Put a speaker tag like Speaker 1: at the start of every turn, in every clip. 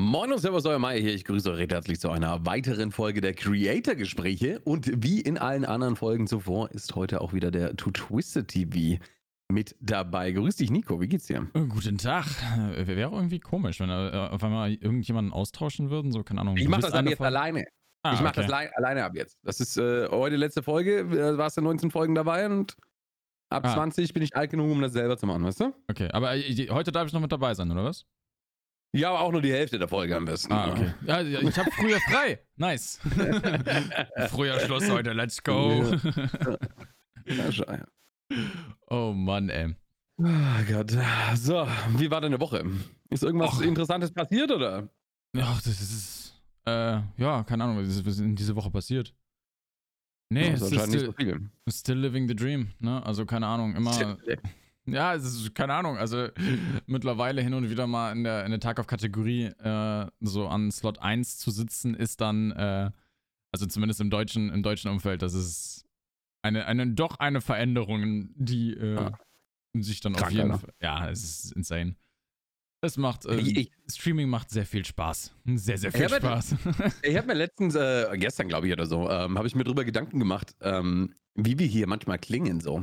Speaker 1: Moin und Servus, euer Meier hier. Ich grüße euch recht herzlich zu einer weiteren Folge der Creator-Gespräche. Und wie in allen anderen Folgen zuvor ist heute auch wieder der To Twisted TV mit dabei. Grüß dich, Nico. Wie geht's dir?
Speaker 2: Äh, Guten Tag. Äh, Wäre irgendwie komisch, wenn äh, auf einmal irgendjemanden austauschen würden. So, keine Ahnung.
Speaker 1: Ich mach das ab
Speaker 2: eine
Speaker 1: jetzt alleine.
Speaker 2: Ah,
Speaker 1: ich mach
Speaker 2: okay.
Speaker 1: das lei- alleine ab jetzt. Das ist äh, heute letzte Folge. Da warst du 19 Folgen dabei und ab
Speaker 2: Ah.
Speaker 1: 20 bin ich alt genug, um das selber zu machen, weißt du?
Speaker 2: Okay, aber äh, heute darf ich noch mit dabei sein, oder was?
Speaker 1: Ja, aber auch nur die Hälfte der Folge am besten.
Speaker 2: Ah, okay. Ja, ich habe früher frei. Nice. früher Schluss heute. Let's go.
Speaker 1: Ja,
Speaker 2: oh Mann, ey.
Speaker 1: Oh Gott. So, wie war deine Woche? Ist irgendwas
Speaker 2: Och.
Speaker 1: Interessantes passiert oder?
Speaker 2: Ja, das ist. Äh, ja, keine Ahnung, was ist, in dieser Woche passiert? Nee,
Speaker 1: Ja,
Speaker 2: es ist
Speaker 1: so
Speaker 2: still,
Speaker 1: viel.
Speaker 2: still living the dream, ne? Also keine Ahnung, immer. Ja, es ist keine Ahnung. Also mittlerweile hin und wieder mal in der, in der Tag auf Kategorie äh, so an Slot 1 zu sitzen, ist dann, äh, also zumindest im deutschen, im deutschen Umfeld, das ist eine, eine doch eine Veränderung, die äh,
Speaker 1: Ah.
Speaker 2: sich dann auf
Speaker 1: Krank,
Speaker 2: jeden
Speaker 1: Alter.
Speaker 2: Fall. Ja, es ist insane. Es macht, äh,
Speaker 1: Ich- ich-
Speaker 2: Streaming macht sehr viel Spaß. Sehr, sehr viel
Speaker 1: aber-
Speaker 2: Spaß.
Speaker 1: Ich habe mir letztens, äh, gestern glaube ich oder so, ähm, habe ich mir drüber Gedanken gemacht, ähm, wie wir hier manchmal klingen so.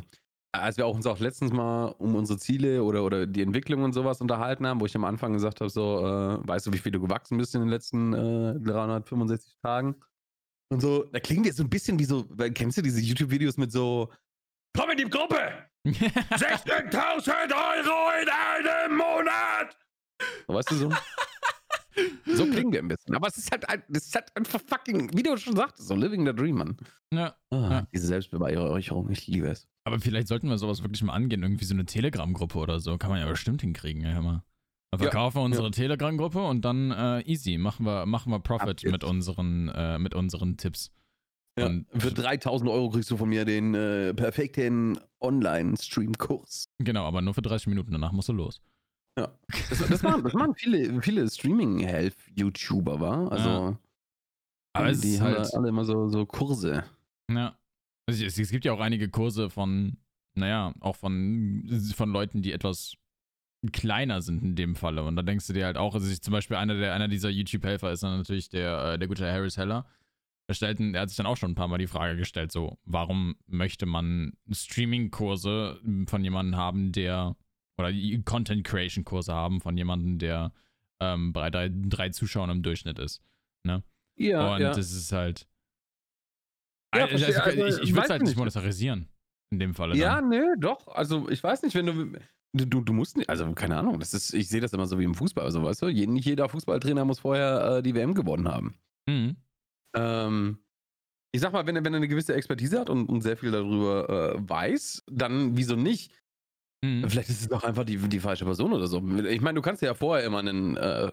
Speaker 1: Als wir auch uns auch letztens mal um unsere Ziele oder, oder die Entwicklung und sowas unterhalten haben, wo ich am Anfang gesagt habe, so, äh, weißt du, wie viel du gewachsen bist in den letzten äh, 365 Tagen? Und so, da klingt jetzt so ein bisschen wie so, weil- kennst du diese YouTube-Videos mit so, komm in die Gruppe! 16.000 Euro in einem Monat! Weißt du so? So klingen wir ein bisschen. Aber es ist halt, ein- das ist halt einfach fucking, wie du schon sagtest, so living the dream, Mann.
Speaker 2: ja.
Speaker 1: Ah,
Speaker 2: Ja.
Speaker 1: Diese Selbstbeweihräucherung, ich liebe es.
Speaker 2: Aber vielleicht sollten wir sowas wirklich mal angehen. Irgendwie so eine Telegram-Gruppe oder so. Kann man ja bestimmt hinkriegen, ja, hör mal. Wir
Speaker 1: Ja,
Speaker 2: verkaufen unsere Telegram-Gruppe und dann äh, easy. Machen wir, machen wir Profit mit unseren, äh, mit unseren Tipps.
Speaker 1: Ja,
Speaker 2: Und-
Speaker 1: für 3000 Euro kriegst du von mir den äh, perfekten Online-Stream-Kurs.
Speaker 2: Genau, aber nur für 30 Minuten. Danach musst du los.
Speaker 1: Ja. Das, das, machen, das machen viele, viele Streaming-Help-YouTuber, wa? Also,
Speaker 2: Ja. Aber
Speaker 1: die, haben
Speaker 2: halt.
Speaker 1: alle immer so, so Kurse.
Speaker 2: Ja. Also es, es gibt ja auch einige Kurse von, naja, auch von, von Leuten, die etwas kleiner sind in dem Falle. Und da denkst du dir halt auch, also ich, zum Beispiel einer, der, einer dieser YouTube-Helfer ist dann natürlich der, äh, der gute Harris Heller. Er, stellt, er hat sich dann auch schon ein paar Mal die Frage gestellt, so, warum möchte man Streaming-Kurse von jemandem haben, der, oder die Content-Creation-Kurse haben von jemandem, der ähm, bei drei, drei Zuschauern im Durchschnitt ist.
Speaker 1: Ja,
Speaker 2: Und das ist halt.
Speaker 1: Ja,
Speaker 2: also, also, ich ich würde es halt
Speaker 1: nicht.
Speaker 2: monetarisieren. In dem Falle.
Speaker 1: Ja,
Speaker 2: Dann.
Speaker 1: nö, doch. Also ich weiß nicht, wenn du. Du, du musst nicht, also keine Ahnung, das ist, ich sehe das immer so wie im Fußball, also weißt du, nicht jeder Fußballtrainer muss vorher äh, die WM gewonnen haben.
Speaker 2: Mhm.
Speaker 1: Ähm, ich sag mal, wenn er, wenn er eine gewisse Expertise hat und, und sehr viel darüber äh, weiß, dann wieso nicht?
Speaker 2: Mhm.
Speaker 1: Vielleicht ist es doch einfach die, die falsche Person oder so. Ich meine, du kannst ja vorher immer einen, äh,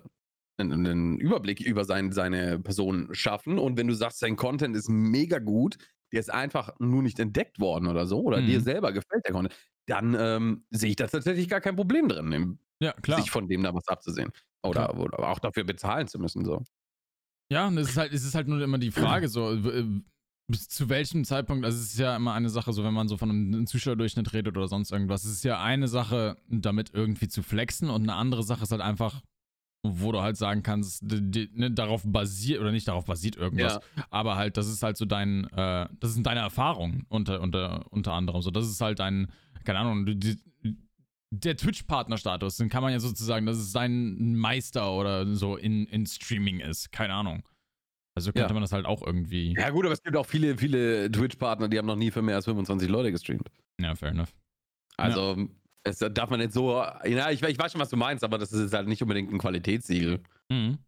Speaker 1: einen, einen Überblick über sein, seine Person schaffen und wenn du sagst, sein Content ist mega gut, der ist einfach nur nicht entdeckt worden oder so, oder
Speaker 2: Mhm.
Speaker 1: dir selber gefällt der Content, dann ähm, sehe ich da tatsächlich gar kein Problem drin,
Speaker 2: Ja, klar.
Speaker 1: sich von dem da was abzusehen. Oder, oder auch dafür bezahlen zu müssen. So.
Speaker 2: Ja, und es ist halt, es ist halt nur immer die Frage, so, äh, bis zu welchem Zeitpunkt, also es ist ja immer eine Sache, so wenn man so von einem Zuschauerdurchschnitt redet oder sonst irgendwas, es ist ja eine Sache, damit irgendwie zu flexen und eine andere Sache ist halt einfach, wo du halt sagen kannst, die, ne, darauf basiert, oder nicht darauf basiert irgendwas, aber halt, das ist halt so dein, äh, das sind deine Erfahrungen unter, unter, unter anderem. So, das ist halt dein, keine Ahnung, die, der Twitch-Partner-Status, den kann man ja sozusagen, dass es sein Meister oder so in, in Streaming ist. Keine Ahnung. Also könnte
Speaker 1: Ja.
Speaker 2: man das halt auch irgendwie.
Speaker 1: Ja, gut, aber es gibt auch viele, viele Twitch-Partner, die haben noch nie für mehr als 25 Leute gestreamt.
Speaker 2: Ja, fair enough.
Speaker 1: Also, es darf man nicht so. Ja, ich, ich weiß schon, was du meinst, aber das ist jetzt halt nicht unbedingt ein Qualitätssiegel.
Speaker 2: Mhm.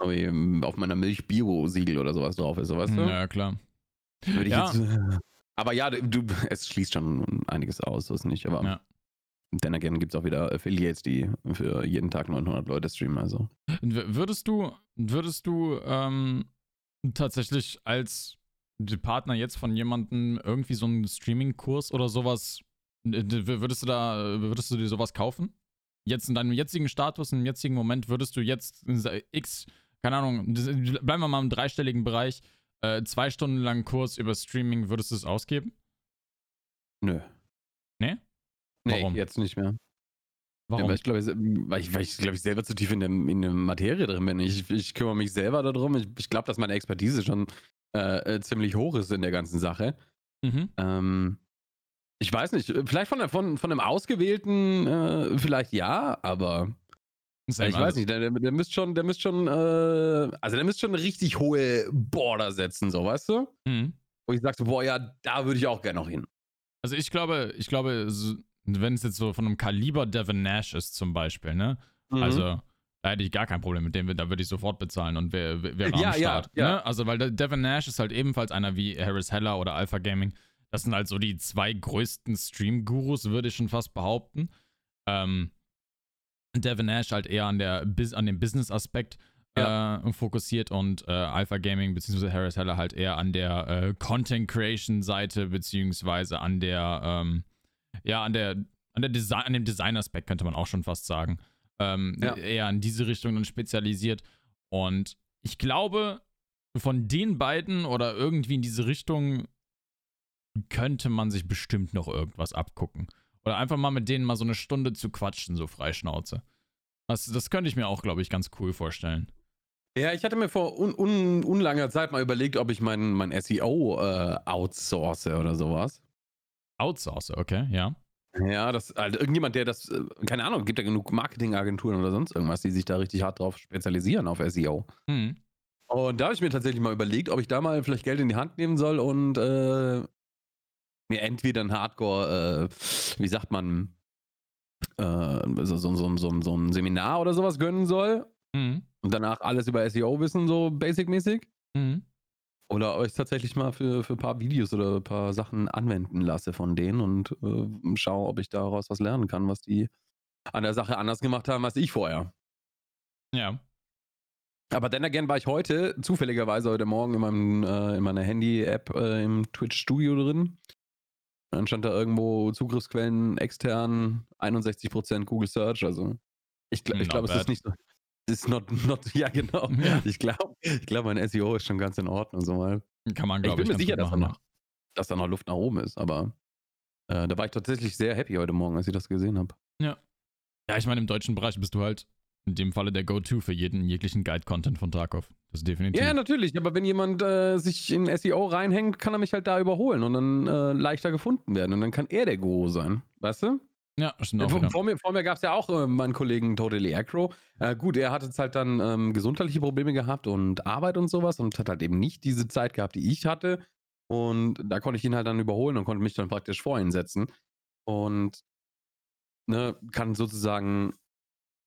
Speaker 1: So wie auf meiner Milch-Bio-Siegel oder sowas drauf ist, weißt du?
Speaker 2: Ja, klar.
Speaker 1: Würde ich
Speaker 2: Ja.
Speaker 1: jetzt, äh, aber ja, du, es schließt schon einiges aus, so ist nicht. Aber
Speaker 2: Ja.
Speaker 1: dann again gibt es auch wieder Affiliates, die für jeden Tag 900 Leute streamen. Also.
Speaker 2: Würdest du, würdest du ähm, tatsächlich als Partner jetzt von jemandem irgendwie so einen Streaming-Kurs oder sowas, äh, würdest du da, würdest du dir sowas kaufen? Jetzt in deinem jetzigen Status, im jetzigen Moment, würdest du jetzt äh, X, keine Ahnung, bleiben wir mal im dreistelligen Bereich, äh, zwei Stunden lang Kurs über Streaming, würdest du es ausgeben?
Speaker 1: Nö.
Speaker 2: Nee?
Speaker 1: Nee,
Speaker 2: Warum?
Speaker 1: jetzt nicht mehr. Ja, weil ich glaube, weil ich, weil ich, glaub ich selber zu tief in der, in der Materie drin bin. Ich, ich kümmere mich selber darum. Ich, ich glaube, dass meine Expertise schon äh, äh, ziemlich hoch ist in der ganzen Sache.
Speaker 2: Mhm.
Speaker 1: Ähm, ich weiß nicht, vielleicht von, von, von einem Ausgewählten äh, vielleicht ja, aber ich weiß nicht, der, der, der müsste schon, der müsste schon, äh, also der müsste schon eine richtig hohe Border setzen, so, weißt du?
Speaker 2: Mhm.
Speaker 1: Wo ich sag so, boah, ja, da würde ich auch gerne noch hin.
Speaker 2: Also ich glaube, ich glaube, wenn es jetzt so von einem Kaliber Devin Nash ist zum Beispiel, ne?
Speaker 1: Mhm.
Speaker 2: Also da hätte ich gar kein Problem mit dem, da würde ich sofort bezahlen und wäre wär,
Speaker 1: Ja,
Speaker 2: am
Speaker 1: ja,
Speaker 2: Start.
Speaker 1: ja.
Speaker 2: Ne? Also weil Devin Nash ist halt ebenfalls einer wie Harris Heller oder Alpha Gaming. Das sind halt so die zwei größten Stream-Gurus, würde ich schon fast behaupten. Ähm, Devin Nash halt eher an, der, an dem Business-Aspekt äh, fokussiert und äh, Alpha Gaming bzw. Harris Heller halt eher an der äh, Content-Creation-Seite beziehungsweise an der, ähm, ja, an der, an der Design, an dem Design-Aspekt könnte man auch schon fast sagen. Ähm,
Speaker 1: Ja.
Speaker 2: Eher in diese Richtung dann spezialisiert. Und ich glaube, von den beiden oder irgendwie in diese Richtung könnte man sich bestimmt noch irgendwas abgucken. Oder einfach mal mit denen mal so eine Stunde zu quatschen, so freischnauze. Das, das könnte ich mir auch, glaube ich, ganz cool vorstellen.
Speaker 1: Ja, ich hatte mir vor un, un, unlanger Zeit mal überlegt, ob ich mein, mein SEO äh, outsource oder sowas.
Speaker 2: Outsource, okay, ja.
Speaker 1: Ja, das, also irgendjemand, der das, äh, keine Ahnung, gibt ja genug Marketingagenturen oder sonst irgendwas, die sich da richtig hart drauf spezialisieren auf SEO.
Speaker 2: Hm.
Speaker 1: Und da habe ich mir tatsächlich mal überlegt, ob ich da mal vielleicht Geld in die Hand nehmen soll und äh, mir entweder ein Hardcore, äh, wie sagt man, äh, so, so, so, so, so ein Seminar oder sowas gönnen soll
Speaker 2: Hm.
Speaker 1: und danach alles über SEO wissen, so basic-mäßig.
Speaker 2: Hm.
Speaker 1: Oder euch tatsächlich mal für, für ein paar Videos oder ein paar Sachen anwenden lasse von denen und äh, schaue, ob ich daraus was lernen kann, was die an der Sache anders gemacht haben als ich vorher.
Speaker 2: Ja.
Speaker 1: Aber dann again war ich heute, zufälligerweise heute Morgen in, meinem, äh, in meiner Handy-App äh, im Twitch-Studio drin. Dann stand da irgendwo Zugriffsquellen extern, 61% Google Search. Also ich, gl ich glaube, es ist nicht so. Ist not, not, ja, genau.
Speaker 2: Ja.
Speaker 1: Ich glaube, ich glaub, mein SEO ist schon ganz in Ordnung. So mal.
Speaker 2: Kann man,
Speaker 1: Ich
Speaker 2: glaube
Speaker 1: bin
Speaker 2: ich,
Speaker 1: mir
Speaker 2: ganz
Speaker 1: sicher, dass da, noch, dass da noch Luft nach oben ist, aber äh, da war ich tatsächlich sehr happy heute Morgen, als ich das gesehen habe.
Speaker 2: Ja, ich meine, im deutschen Bereich bist du halt in dem Falle der Go-To für jeden jeglichen Guide-Content von Tarkov. Das ist definitiv.
Speaker 1: Ja, natürlich, aber wenn jemand äh, sich in SEO reinhängt, kann er mich halt da überholen und dann äh, leichter gefunden werden und dann kann er der Guru sein, weißt du?
Speaker 2: Ja stimmt auch
Speaker 1: vor, vor mir, vor mir gab es ja auch äh, meinen Kollegen Totally Acro. Äh, gut, er hat jetzt halt dann ähm, gesundheitliche Probleme gehabt und Arbeit und sowas und hat halt eben nicht diese Zeit gehabt, die ich hatte. Und da konnte ich ihn halt dann überholen und konnte mich dann praktisch vor ihn setzen. Und ne, kann sozusagen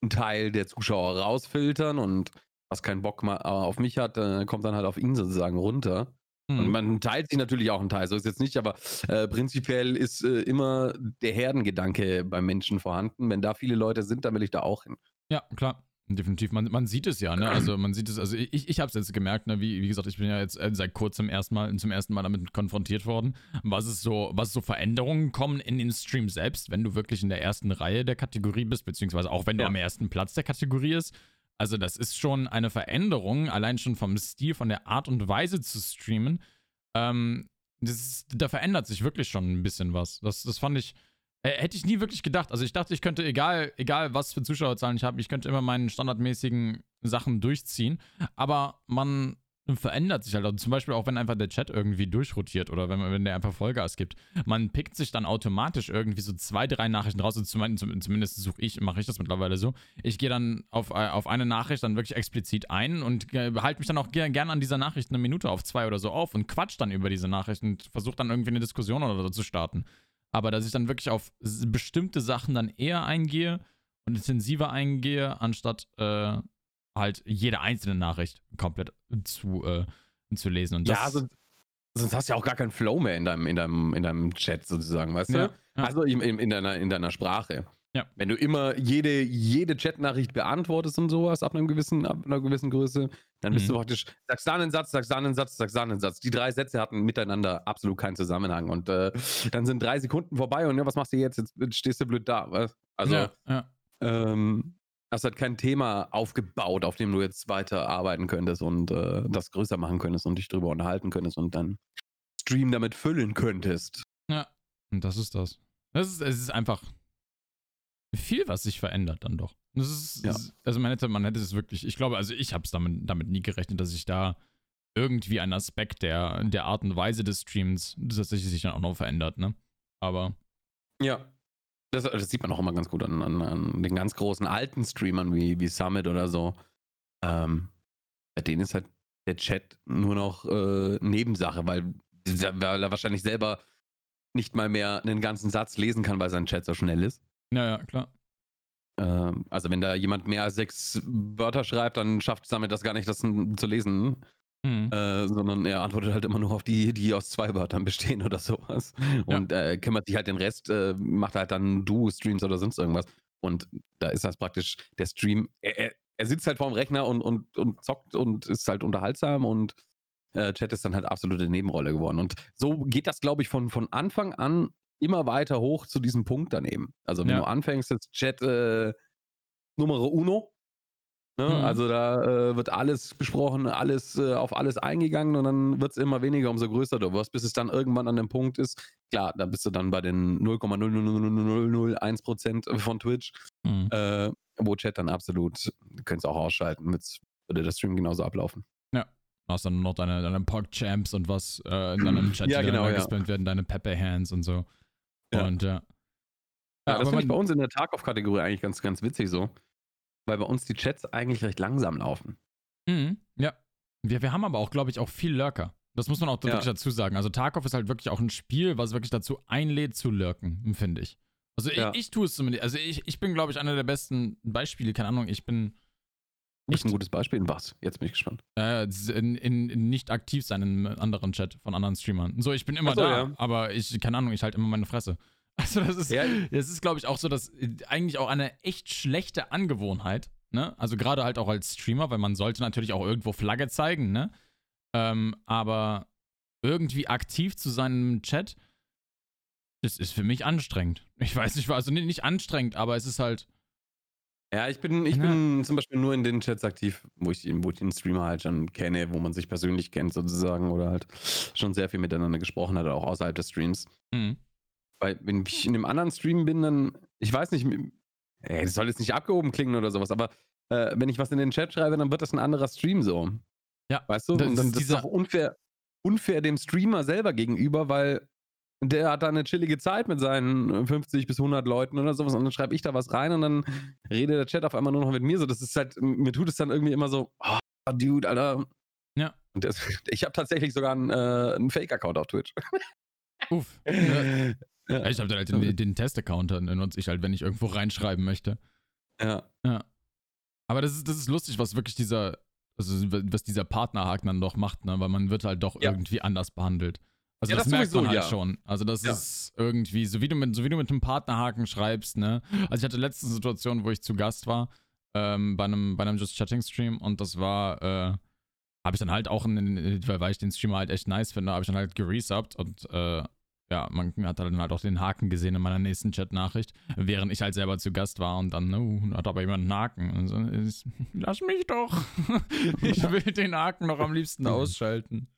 Speaker 1: einen Teil der Zuschauer rausfiltern und was keinen Bock mal auf mich hat, äh, kommt dann halt auf ihn sozusagen runter. Und
Speaker 2: Hm.
Speaker 1: man teilt sich natürlich auch einen Teil, so ist jetzt nicht, aber äh, prinzipiell ist äh, immer der Herdengedanke beim Menschen vorhanden. Wenn da viele Leute sind, dann will ich da auch hin.
Speaker 2: Ja, klar. Definitiv. Man, man sieht es ja, ne? Also man sieht es, also ich, ich habe es jetzt gemerkt, ne? Wie, wie gesagt, ich bin ja jetzt äh, seit kurzem erstmal zum ersten Mal damit konfrontiert worden, was es so, was so Veränderungen kommen in den Stream selbst, wenn du wirklich in der ersten Reihe der Kategorie bist, beziehungsweise auch wenn du
Speaker 1: Ja.
Speaker 2: am ersten Platz der Kategorie ist. Also das ist schon eine Veränderung, allein schon vom Stil, von der Art und Weise zu streamen. Ähm, ist, da verändert sich wirklich schon ein bisschen was. Das, das fand ich, äh, hätte ich nie wirklich gedacht. Also ich dachte, ich könnte, egal, egal was für Zuschauerzahlen ich habe, ich könnte immer meinen standardmäßigen Sachen durchziehen. Aber man verändert sich halt. Also zum Beispiel auch, wenn einfach der Chat irgendwie durchrotiert oder wenn, wenn der einfach Vollgas gibt. Man pickt sich dann automatisch irgendwie so zwei, drei Nachrichten raus. Also zum, zumindest suche ich, mache ich das mittlerweile so. Ich gehe dann auf, äh, auf eine Nachricht dann wirklich explizit ein und äh, halte mich dann auch ger gern an dieser Nachricht eine Minute auf zwei oder so auf und quatsch dann über diese Nachricht und versuche dann irgendwie eine Diskussion oder so zu starten. Aber dass ich dann wirklich auf bestimmte Sachen dann eher eingehe und intensiver eingehe, anstatt äh, halt jede einzelne Nachricht komplett zu, äh, zu lesen. Und das,
Speaker 1: ja, sonst, sonst hast du ja auch gar keinen Flow mehr in deinem, in deinem, in deinem Chat sozusagen, weißt
Speaker 2: Ja,
Speaker 1: du?
Speaker 2: ja.
Speaker 1: Also in, in, in, deiner, in deiner Sprache.
Speaker 2: Ja.
Speaker 1: Wenn du immer jede, jede Chatnachricht beantwortest und sowas ab, einem gewissen, ab einer gewissen Größe, dann bist
Speaker 2: Mhm.
Speaker 1: du praktisch, sagst da einen Satz, sagst da einen Satz, sagst da einen Satz. Die drei Sätze hatten miteinander absolut keinen Zusammenhang. Und äh, dann sind drei Sekunden vorbei und ja, was machst du jetzt? Jetzt stehst du blöd da. Was? Also,
Speaker 2: ja, ja.
Speaker 1: ähm, hast halt kein Thema aufgebaut, auf dem du jetzt weiter arbeiten könntest und äh, das größer machen könntest und dich drüber unterhalten könntest und dann Stream damit füllen könntest.
Speaker 2: Ja, und das ist das. Das ist, es ist einfach. viel, was sich verändert dann doch. Das ist,
Speaker 1: Ja.
Speaker 2: also man hätte, man hätte es wirklich, ich glaube, also ich habe es damit, damit nie gerechnet, dass sich da irgendwie ein Aspekt der, der Art und Weise des Streams tatsächlich sich dann auch noch verändert, ne? Aber
Speaker 1: Ja. Das, das sieht man auch immer ganz gut an, an, an den ganz großen alten Streamern wie, wie Summit oder so. Ähm, bei denen ist halt der Chat nur noch äh, Nebensache, weil, weil er wahrscheinlich selber nicht mal mehr einen ganzen Satz lesen kann, weil sein Chat so schnell ist.
Speaker 2: naja, klar.
Speaker 1: Ähm, also wenn da jemand mehr als sechs Wörter schreibt, dann schafft Summit das gar nicht, das zu lesen,
Speaker 2: Mhm.
Speaker 1: äh, sondern er antwortet halt immer nur auf die, die aus zwei Wörtern bestehen oder sowas. Und äh, kümmert sich halt den Rest, äh, macht halt dann Du-Streams oder sonst irgendwas. Und da ist das praktisch der Stream. Er, er, er sitzt halt vorm Rechner und, und, und zockt und ist halt unterhaltsam und äh, Chat ist dann halt absolute Nebenrolle geworden. Und so geht das, glaube ich, von, von Anfang an immer weiter hoch zu diesem Punkt daneben. Also wenn
Speaker 2: Ja.
Speaker 1: du anfängst, jetzt Chat äh, Numero Uno, ne?
Speaker 2: Mhm.
Speaker 1: also da äh, wird alles besprochen, alles äh, auf alles eingegangen und dann wird es immer weniger, umso größer du wirst, bis es dann irgendwann an dem Punkt ist, klar, da bist du dann bei den 0,00001% von Twitch,
Speaker 2: Mhm.
Speaker 1: äh, wo Chat dann absolut, du könntest auch ausschalten, jetzt würde der Stream genauso ablaufen.
Speaker 2: Du hast dann noch deine, deine Pog-Champs und was äh, in deinem Chat,
Speaker 1: Ja,
Speaker 2: die
Speaker 1: genau,
Speaker 2: dann
Speaker 1: ja.
Speaker 2: werden, deine Pepe-Hands und so.
Speaker 1: Ja.
Speaker 2: Und ja.
Speaker 1: Ja,
Speaker 2: Ja,
Speaker 1: das finde ich bei uns in der Tarkov-Kategorie eigentlich ganz, ganz witzig so. Weil bei uns die Chats eigentlich recht langsam laufen.
Speaker 2: Mhm, ja. Wir, wir haben aber auch, glaube ich, auch viel Lurker. Das muss man auch
Speaker 1: Ja.
Speaker 2: wirklich dazu sagen. Also Tarkov ist halt wirklich auch ein Spiel, was wirklich dazu einlädt zu lurken, finde ich. Also
Speaker 1: Ja.
Speaker 2: ich, ich tue es zumindest. Also ich, ich bin, glaube ich, einer der besten Beispiele. Keine Ahnung, ich bin
Speaker 1: ist ein gutes Beispiel. In was? Jetzt bin ich gespannt.
Speaker 2: äh, in, in, in nicht aktiv sein in anderen Chat von anderen Streamern. So, ich bin immer
Speaker 1: so,
Speaker 2: da,
Speaker 1: ja.
Speaker 2: aber ich, keine Ahnung, ich halte immer meine Fresse. Also das ist,
Speaker 1: Ja.
Speaker 2: das ist, glaube ich, auch so, dass äh, eigentlich auch eine echt schlechte Angewohnheit, ne? Also gerade halt auch als Streamer, weil man sollte natürlich auch irgendwo Flagge zeigen, ne? Ähm, aber irgendwie aktiv zu sein im Chat, das ist für mich anstrengend. Ich weiß nicht, also nicht, anstrengend, aber es ist halt,
Speaker 1: Ja, ich bin, ich bin zum Beispiel nur in den Chats aktiv, wo ich, wo ich den Streamer halt schon kenne, wo man sich persönlich kennt sozusagen oder halt schon sehr viel miteinander gesprochen hat, auch außerhalb des Streams.
Speaker 2: mh,
Speaker 1: Weil wenn ich in einem anderen Stream bin, dann, ich weiß nicht, ey, das soll jetzt nicht abgehoben klingen oder sowas, aber äh, wenn ich was in den Chat schreibe, dann wird das ein anderer Stream so.
Speaker 2: Ja,
Speaker 1: Weißt du?
Speaker 2: das
Speaker 1: Und dann
Speaker 2: ist
Speaker 1: das ist auch unfair, unfair dem Streamer selber gegenüber, weil der hat da eine chillige Zeit mit seinen 50 bis 100 Leuten oder sowas und dann schreibe ich da was rein und dann redet der Chat auf einmal nur noch mit mir so. Das ist halt, mir tut es dann irgendwie immer so, oh, Dude, Alter.
Speaker 2: Ja.
Speaker 1: Und das, ich habe tatsächlich sogar einen, äh, einen Fake-Account auf Twitch.
Speaker 2: uff. Ja.
Speaker 1: Ja.
Speaker 2: Ich habe dann halt den, den Test-Account, den nutze ich halt, wenn ich irgendwo reinschreiben möchte.
Speaker 1: ja.
Speaker 2: Aber das ist, das ist lustig, was wirklich dieser, also was dieser Partnerhaken dann doch macht, ne? Weil man wird halt doch
Speaker 1: Ja.
Speaker 2: irgendwie anders behandelt. Also
Speaker 1: Ja,
Speaker 2: das,
Speaker 1: das
Speaker 2: merkt man halt
Speaker 1: ja.
Speaker 2: schon. Also das
Speaker 1: Ja.
Speaker 2: ist irgendwie, so wie du mit, so wie du mit einem Partnerhaken schreibst, ne? Also ich hatte letzte Situation, wo ich zu Gast war, ähm, bei einem, bei einem Just Chatting Stream und das war, äh, habe ich dann halt auch, in, weil weil ich den Streamer halt echt nice finde, habe ich dann halt geresubbt und äh, ja, man hat dann halt auch den Haken gesehen in meiner nächsten Chat-Nachricht, während ich halt selber zu Gast war und dann, oh, hat aber jemand einen Haken. Und so, ist, lass mich doch. ich will den Haken noch am liebsten ausschalten.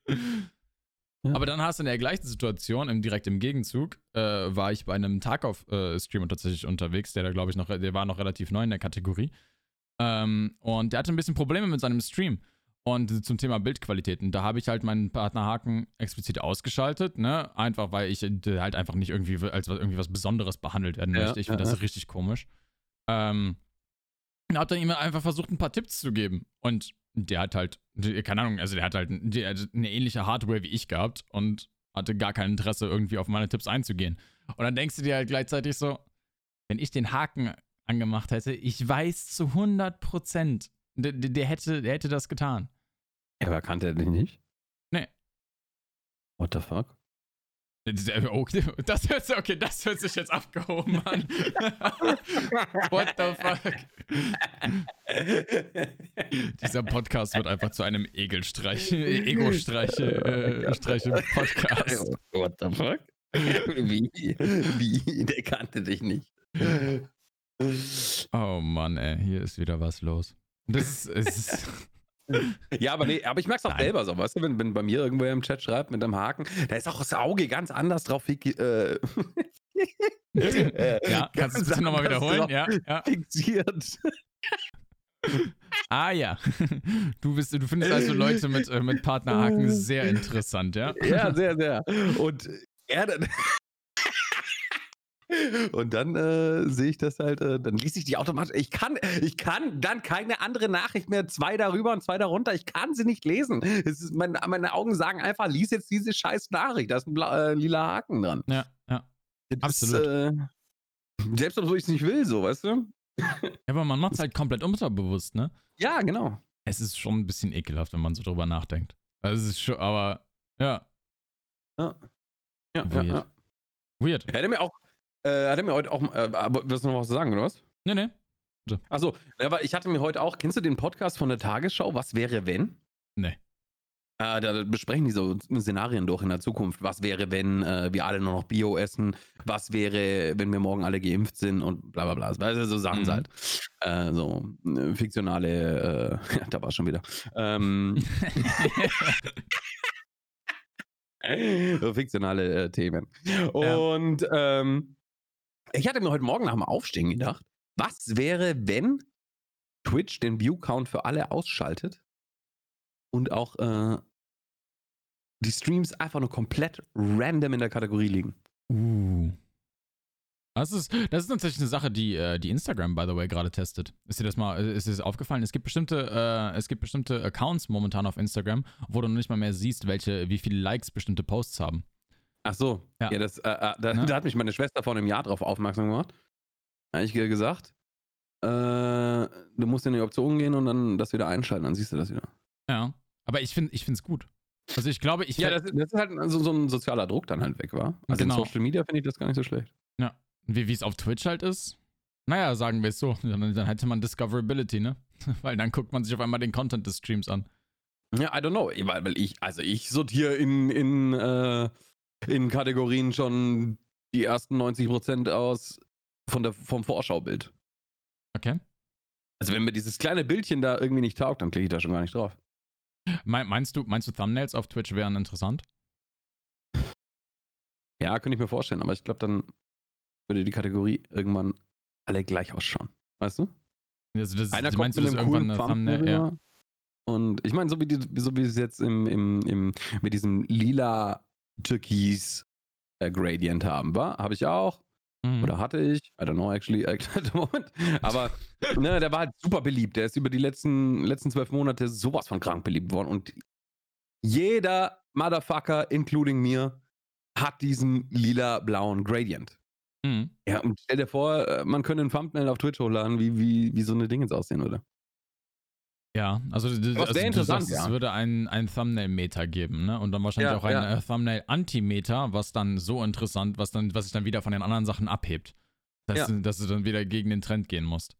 Speaker 1: Ja.
Speaker 2: Aber dann hast du in der gleichen Situation, im, direkt im Gegenzug, äh, war ich bei einem Tarkov-Streamer tatsächlich unterwegs, der da, glaube ich, noch, der war noch relativ neu in der Kategorie. Ähm, und der hatte ein bisschen Probleme mit seinem Stream. Und zum Thema Bildqualitäten, da habe ich halt meinen Partnerhaken explizit ausgeschaltet, ne? Einfach weil ich äh, halt einfach nicht irgendwie als was- irgendwie was Besonderes behandelt werden
Speaker 1: Ja,
Speaker 2: möchte. Ich finde
Speaker 1: ja,
Speaker 2: das richtig komisch. Ähm, und habe dann ihm einfach versucht, ein paar Tipps zu geben. Und der hat halt, keine Ahnung, also der hat halt der hat eine ähnliche Hardware wie ich gehabt und hatte gar kein Interesse, irgendwie auf meine Tipps einzugehen. Und dann denkst du dir halt gleichzeitig so, wenn ich den Haken angemacht hätte, ich weiß zu 100 Prozent, der, der, hätte, der hätte das getan.
Speaker 1: Aber kannte er dich nicht?
Speaker 2: Nee.
Speaker 1: What the fuck?
Speaker 2: Das, okay, das hört sich, okay, das hört sich jetzt abgehoben an. What the fuck? Dieser Podcast wird einfach zu einem Egelstreich, Ego-Streich, äh, Streiche-Podcast.
Speaker 1: What the fuck? Wie? Wie? Der kannte dich nicht.
Speaker 2: Oh Mann, ey, hier ist wieder was los. Das ist, es
Speaker 1: Ja, aber nee, aber ich merk's auch
Speaker 2: Nein.
Speaker 1: selber so, weißt du, wenn, wenn bei mir irgendwer im Chat schreibt mit einem Haken, da ist auch das Auge ganz anders drauf. fik- Äh,
Speaker 2: ja, kannst du es bitte nochmal wiederholen? Ja, ja.
Speaker 1: Fixiert.
Speaker 2: Ah ja. Du, bist, du findest also Leute mit, äh, mit Partnerhaken sehr interessant, ja?
Speaker 1: Ja, sehr, sehr. Und er dann. Und dann äh, sehe ich das halt, äh, dann liest ich die automatisch. Ich kann, ich kann dann keine andere Nachricht mehr, zwei darüber und zwei darunter. Ich kann sie nicht lesen. Es ist, mein, meine Augen sagen einfach, lies jetzt diese scheiß Nachricht. Da ist ein bla, äh, lila Haken dran.
Speaker 2: Ja, ja.
Speaker 1: Das
Speaker 2: Absolut.
Speaker 1: Ist, äh, selbst obwohl ich es nicht will, so, weißt du?
Speaker 2: Ja, aber man macht es halt komplett unterbewusst, ne?
Speaker 1: Ja, genau.
Speaker 2: Es ist schon ein bisschen ekelhaft, wenn man so drüber nachdenkt. Also es ist schon, aber ja.
Speaker 1: Ja. Ja,
Speaker 2: Weird.
Speaker 1: ja, ja.
Speaker 2: Weird.
Speaker 1: Hätte mir auch, äh, hat er mir heute auch, äh, wirst du noch was sagen, oder was?
Speaker 2: Nee, nee.
Speaker 1: Achso, aber ich hatte mir heute auch, kennst du den Podcast von der Tagesschau, Was wäre wenn?
Speaker 2: Nee.
Speaker 1: Äh, da besprechen die so Szenarien durch in der Zukunft. Was wäre, wenn äh, wir alle nur noch Bio essen? Was wäre, wenn wir morgen alle geimpft sind und bla bla bla. Weißt du, so Sachen
Speaker 2: Mhm.
Speaker 1: halt. Äh, so äh, fiktionale, äh, ja, da war schon wieder. Ähm, so fiktionale äh, Themen. Und ähm, ich hatte mir heute Morgen nach dem Aufstehen gedacht, was wäre, wenn Twitch den View-Count für alle ausschaltet und auch äh, die Streams einfach nur komplett random in der Kategorie liegen?
Speaker 2: Uh. Das ist, das ist tatsächlich eine Sache, die, äh, die Instagram, by the way, gerade testet. Ist dir das mal, äh, ist dir das aufgefallen? Es gibt bestimmte, äh, es gibt bestimmte Accounts momentan auf Instagram, wo du noch nicht mal mehr siehst, welche, wie viele Likes bestimmte Posts haben.
Speaker 1: Ach so, ja,
Speaker 2: Ja.
Speaker 1: das, äh, äh, da,
Speaker 2: Ne?
Speaker 1: da hat mich meine Schwester vor einem Jahr drauf aufmerksam gemacht. Da habe ich ihr gesagt, äh, du musst in die Optionen gehen und dann das wieder einschalten, dann siehst du das wieder.
Speaker 2: Ja. Aber ich finde ich es gut. Also ich glaube, ich
Speaker 1: Ja, das, ist- das ist halt so, so ein sozialer Druck dann halt weg, war. Also
Speaker 2: Genau.
Speaker 1: in Social Media finde ich das gar nicht so schlecht.
Speaker 2: wie wie es auf Twitch halt ist. Naja, sagen wir es so. Dann, dann hätte man Discoverability, ne? Weil dann guckt man sich auf einmal den Content des Streams an.
Speaker 1: Ja, I don't know. Weil, weil ich, also ich sortiere in, in, äh, in Kategorien schon die ersten 90% aus von der, vom Vorschaubild.
Speaker 2: Okay.
Speaker 1: Also wenn mir dieses kleine Bildchen da irgendwie nicht taugt, dann klicke ich da schon gar nicht drauf.
Speaker 2: Me- Meinst du, meinst du, Thumbnails auf Twitch wären interessant?
Speaker 1: Ja, könnte ich mir vorstellen, aber ich glaube, dann würde die Kategorie irgendwann alle gleich ausschauen. Weißt du?
Speaker 2: Also das,
Speaker 1: Einer kommt mit einem
Speaker 2: irgendwann
Speaker 1: coolen Thumbnail?
Speaker 2: Ja.
Speaker 1: Und ich meine, so wie, die, so wie es jetzt im, im, im, mit diesem lila Türkis äh, Gradient haben, war, habe ich auch.
Speaker 2: Mhm.
Speaker 1: Oder hatte ich? I don't know, actually, at the moment. Aber ne, der war halt super beliebt. Der ist über die letzten, letzten zwölf Monate sowas von krank beliebt worden. Und jeder Motherfucker, including mir, hat diesen lila-blauen Gradient.
Speaker 2: Mhm.
Speaker 1: Ja, und stell dir vor, äh, man könnte ein Thumbnail auf Twitch hochladen, wie, wie, wie so eine Ding jetzt aussehen würde.
Speaker 2: Ja, also, also du
Speaker 1: interessant,
Speaker 2: sagst, es
Speaker 1: ja.
Speaker 2: würde ein, ein Thumbnail-Meter geben, ne? Und dann wahrscheinlich
Speaker 1: Ja,
Speaker 2: auch ein
Speaker 1: ja.
Speaker 2: äh, Thumbnail-Anti-Meter, was dann so interessant, was dann, was sich dann wieder von den anderen Sachen abhebt. Dass,
Speaker 1: Ja.
Speaker 2: du, dass du dann wieder gegen den Trend gehen musst.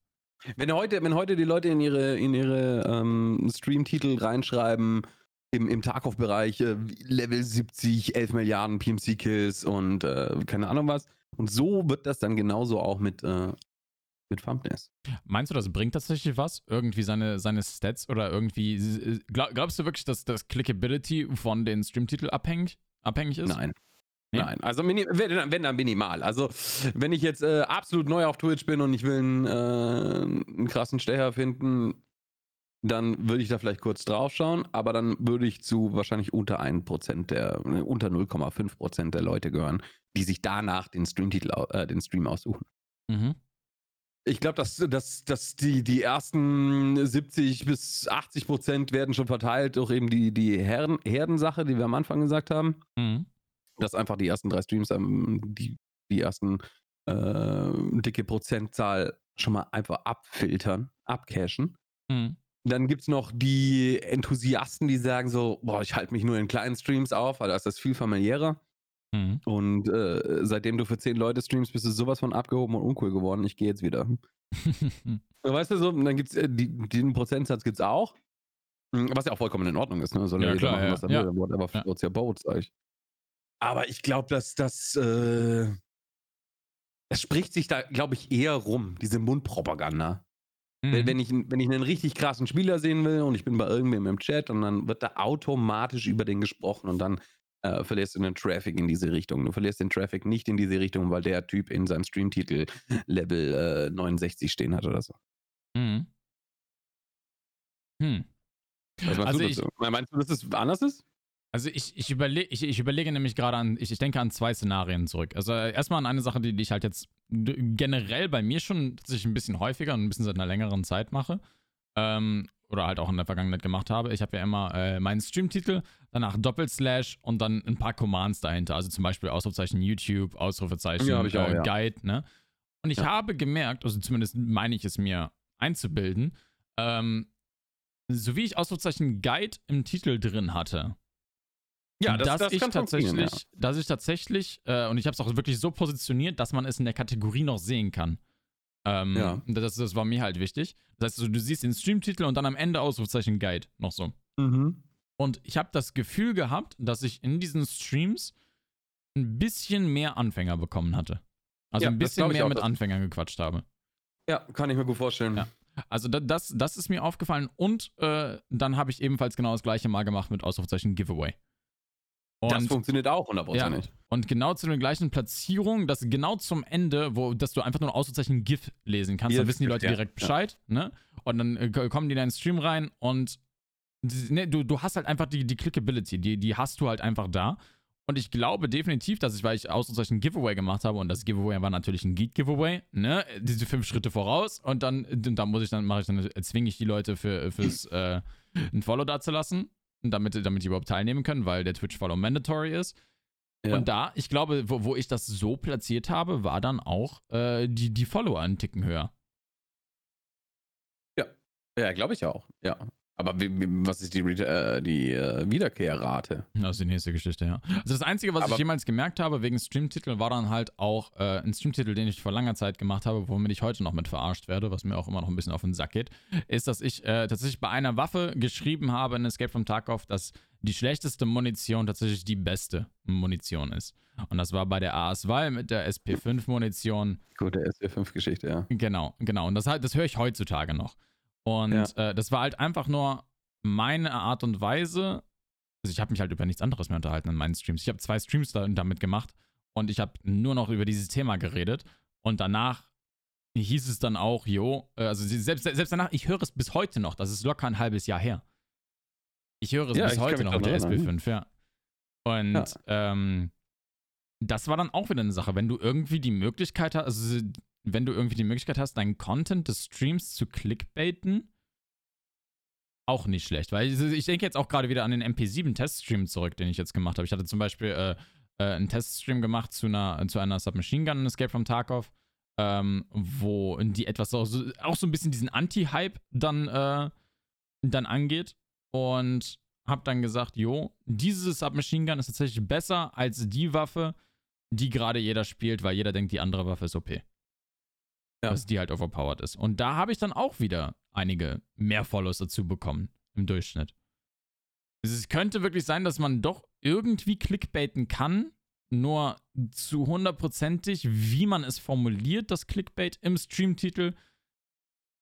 Speaker 1: Wenn heute, wenn heute die Leute in ihre, in ihre ähm, Stream-Titel reinschreiben, im, im Tarkov-Bereich äh, Level 70, 11 Milliarden PMC-Kills und äh, keine Ahnung was. Und so wird das dann genauso auch mit, äh, mit Thumbnails.
Speaker 2: Meinst du, das bringt tatsächlich was? Irgendwie seine, seine Stats oder irgendwie. Glaub, glaubst du wirklich, dass das Clickability von den Streamtiteln abhängig, abhängig ist?
Speaker 1: Nein.
Speaker 2: Nee?
Speaker 1: Nein, also wenn, wenn dann minimal. Also wenn ich jetzt äh, absolut neu auf Twitch bin und ich will einen, äh, einen krassen Stecher finden, dann würde ich da vielleicht kurz drauf schauen, aber dann würde ich zu wahrscheinlich unter 1% der, äh, unter 0,5% der Leute gehören, die sich danach den Streamtitel, äh, den Stream aussuchen.
Speaker 2: Mhm.
Speaker 1: Ich glaube, dass, dass, dass die, die ersten 70 bis 80 Prozent werden schon verteilt durch eben die, die Herden, Herdensache, die wir am Anfang gesagt haben
Speaker 2: Mhm.
Speaker 1: dass einfach die ersten drei Streams die, die ersten äh, dicke Prozentzahl schon mal einfach abfiltern, abcachen.
Speaker 2: Mhm.
Speaker 1: Dann gibt es noch die Enthusiasten, die sagen so, boah, ich halte mich nur in kleinen Streams auf, weil da ist das viel familiärer.
Speaker 2: Mhm.
Speaker 1: Und äh, seitdem du für zehn Leute streamst, bist du sowas von abgehoben und uncool geworden. Ich gehe jetzt wieder. Weißt du so, und dann gibt's äh, die, den Prozentsatz gibt's auch. Mm, Was ja auch vollkommen in Ordnung ist, ne? Soll
Speaker 2: Ja,
Speaker 1: ja,
Speaker 2: klar,
Speaker 1: machen,
Speaker 2: ja.
Speaker 1: was er
Speaker 2: Ja.
Speaker 1: will. Whatever
Speaker 2: Ja.
Speaker 1: floats your boat, sag ich. Aber ich glaube, dass das, äh, das spricht sich da, glaube ich, eher rum, diese Mundpropaganda. Wenn,
Speaker 2: Mhm.
Speaker 1: wenn, ich, wenn ich einen richtig krassen Spieler sehen will und ich bin bei irgendwem im Chat und dann wird da automatisch über den gesprochen und dann äh, verlierst du den Traffic in diese Richtung. Du verlierst den Traffic nicht in diese Richtung, weil der Typ in seinem Streamtitel Level äh, 69 stehen hat oder so.
Speaker 2: Mhm. Hm.
Speaker 1: Was meinst
Speaker 2: Also
Speaker 1: du
Speaker 2: ich-
Speaker 1: dazu? Meinst du, dass es anders ist?
Speaker 2: Also ich, ich, überle ich, ich überlege nämlich gerade an, ich, ich denke an zwei Szenarien zurück. Also äh, erstmal an eine Sache, die, die ich halt jetzt generell bei mir schon tatsächlich ein bisschen häufiger und ein bisschen seit einer längeren Zeit mache. Ähm, oder halt auch in der Vergangenheit gemacht habe. Ich habe ja immer äh, meinen Streamtitel, danach Doppelslash und dann ein paar Commands dahinter. Also zum Beispiel Ausrufezeichen YouTube, Ausrufezeichen
Speaker 1: Ja, auch,
Speaker 2: äh,
Speaker 1: ja.
Speaker 2: Guide, ne? Und ich
Speaker 1: Ja.
Speaker 2: habe gemerkt, also zumindest meine ich es mir einzubilden, ähm, so wie ich Ausrufezeichen Guide im Titel drin hatte, dass ich tatsächlich, dass ich tatsächlich, äh, und ich habe es auch wirklich so positioniert, dass man es in der Kategorie noch sehen kann. Ähm,
Speaker 1: Ja.
Speaker 2: das, das war mir halt wichtig. Das heißt, also, du siehst den Streamtitel und dann am Ende Ausrufezeichen Guide noch so.
Speaker 1: Mhm.
Speaker 2: Und ich habe das Gefühl gehabt, dass ich in diesen Streams ein bisschen mehr Anfänger bekommen hatte. Also
Speaker 1: Ja,
Speaker 2: ein
Speaker 1: das
Speaker 2: bisschen mehr
Speaker 1: auch,
Speaker 2: mit
Speaker 1: das-
Speaker 2: Anfängern gequatscht habe.
Speaker 1: Ja, kann ich mir gut vorstellen.
Speaker 2: Ja. Also da, das, das ist mir aufgefallen und äh, dann habe ich ebenfalls genau das gleiche mal gemacht mit Ausrufezeichen Giveaway.
Speaker 1: das
Speaker 2: Und-
Speaker 1: funktioniert auch hundertprozentig.
Speaker 2: Und genau zu der gleichen Platzierung, dass genau zum Ende, wo dass du einfach nur ein Ausrufezeichen GIF lesen kannst, dann
Speaker 1: GIF,
Speaker 2: wissen die Leute
Speaker 1: ja,
Speaker 2: direkt
Speaker 1: ja.
Speaker 2: Bescheid, ne? Und dann äh, kommen die in deinen Stream rein und ne, du, du hast halt einfach die, die Clickability, die, die hast du halt einfach da. Und ich glaube definitiv, dass ich, weil ich Ausrufezeichen Giveaway gemacht habe und das Giveaway war natürlich ein Geek-Giveaway, ne? Diese fünf Schritte voraus und dann, da muss ich dann, mache ich dann, zwinge ich die Leute für, fürs äh, ein Follow dazulassen, damit, damit die überhaupt teilnehmen können, weil der Twitch-Follow mandatory ist.
Speaker 1: Ja.
Speaker 2: Und da, ich glaube, wo, wo ich das so platziert habe, war dann auch äh, die, die Follower einen Ticken höher.
Speaker 1: Ja, glaube ich auch. Ja. Aber wie, wie, was ist die, äh, die äh, Wiederkehrrate?
Speaker 2: Das ist die nächste Geschichte, ja. Also das Einzige, was
Speaker 1: Aber-
Speaker 2: ich jemals gemerkt habe wegen Streamtitel, war dann halt auch äh, ein Streamtitel, den ich vor langer Zeit gemacht habe, womit ich heute noch mit verarscht werde, was mir auch immer noch ein bisschen auf den Sack geht, ist, dass ich äh, tatsächlich bei einer Waffe geschrieben habe in Escape from Tarkov, dass die schlechteste Munition tatsächlich die beste Munition ist. Und das war bei der AS-Wahl mit der SP5-Munition
Speaker 1: Gute SW5-Geschichte, ja.
Speaker 2: Genau, genau. Und das, das höre ich heutzutage noch. Und
Speaker 1: Ja.
Speaker 2: äh, das war halt einfach nur meine Art und Weise. Also ich habe mich halt über nichts anderes mehr unterhalten in meinen Streams. Ich habe zwei Streams da, damit gemacht und ich habe nur noch über dieses Thema geredet. Und danach hieß es dann auch, jo, äh, also selbst, selbst danach, ich höre es bis heute noch. Das ist locker ein halbes Jahr her. Ich höre es
Speaker 1: Ja,
Speaker 2: bis heute noch mit der
Speaker 1: erinnern.
Speaker 2: SB5, ja. Und ähm, das war dann auch wieder eine Sache, wenn du irgendwie die Möglichkeit hast, also wenn du irgendwie die Möglichkeit hast, deinen Content des Streams zu clickbaiten, auch nicht schlecht. Weil ich, denke jetzt auch gerade wieder an den MP7-Teststream zurück, den ich jetzt gemacht habe. Ich hatte zum Beispiel äh, äh, einen Teststream gemacht zu einer, zu einer Submachine Gun in Escape from Tarkov, ähm, wo die etwas so, so, auch so ein bisschen diesen Anti-Hype dann, äh, dann angeht. Und hab dann gesagt, jo, diese Submachine Gun ist tatsächlich besser als die Waffe, die gerade jeder spielt, weil jeder denkt, die andere Waffe ist OP.
Speaker 1: Ja.
Speaker 2: Dass die halt overpowered ist. Und da habe ich dann auch wieder einige mehr Follows dazu bekommen im Durchschnitt. Es könnte wirklich sein, dass man doch irgendwie clickbaiten kann, nur zu hundertprozentig, wie man es formuliert, das Clickbait im Streamtitel,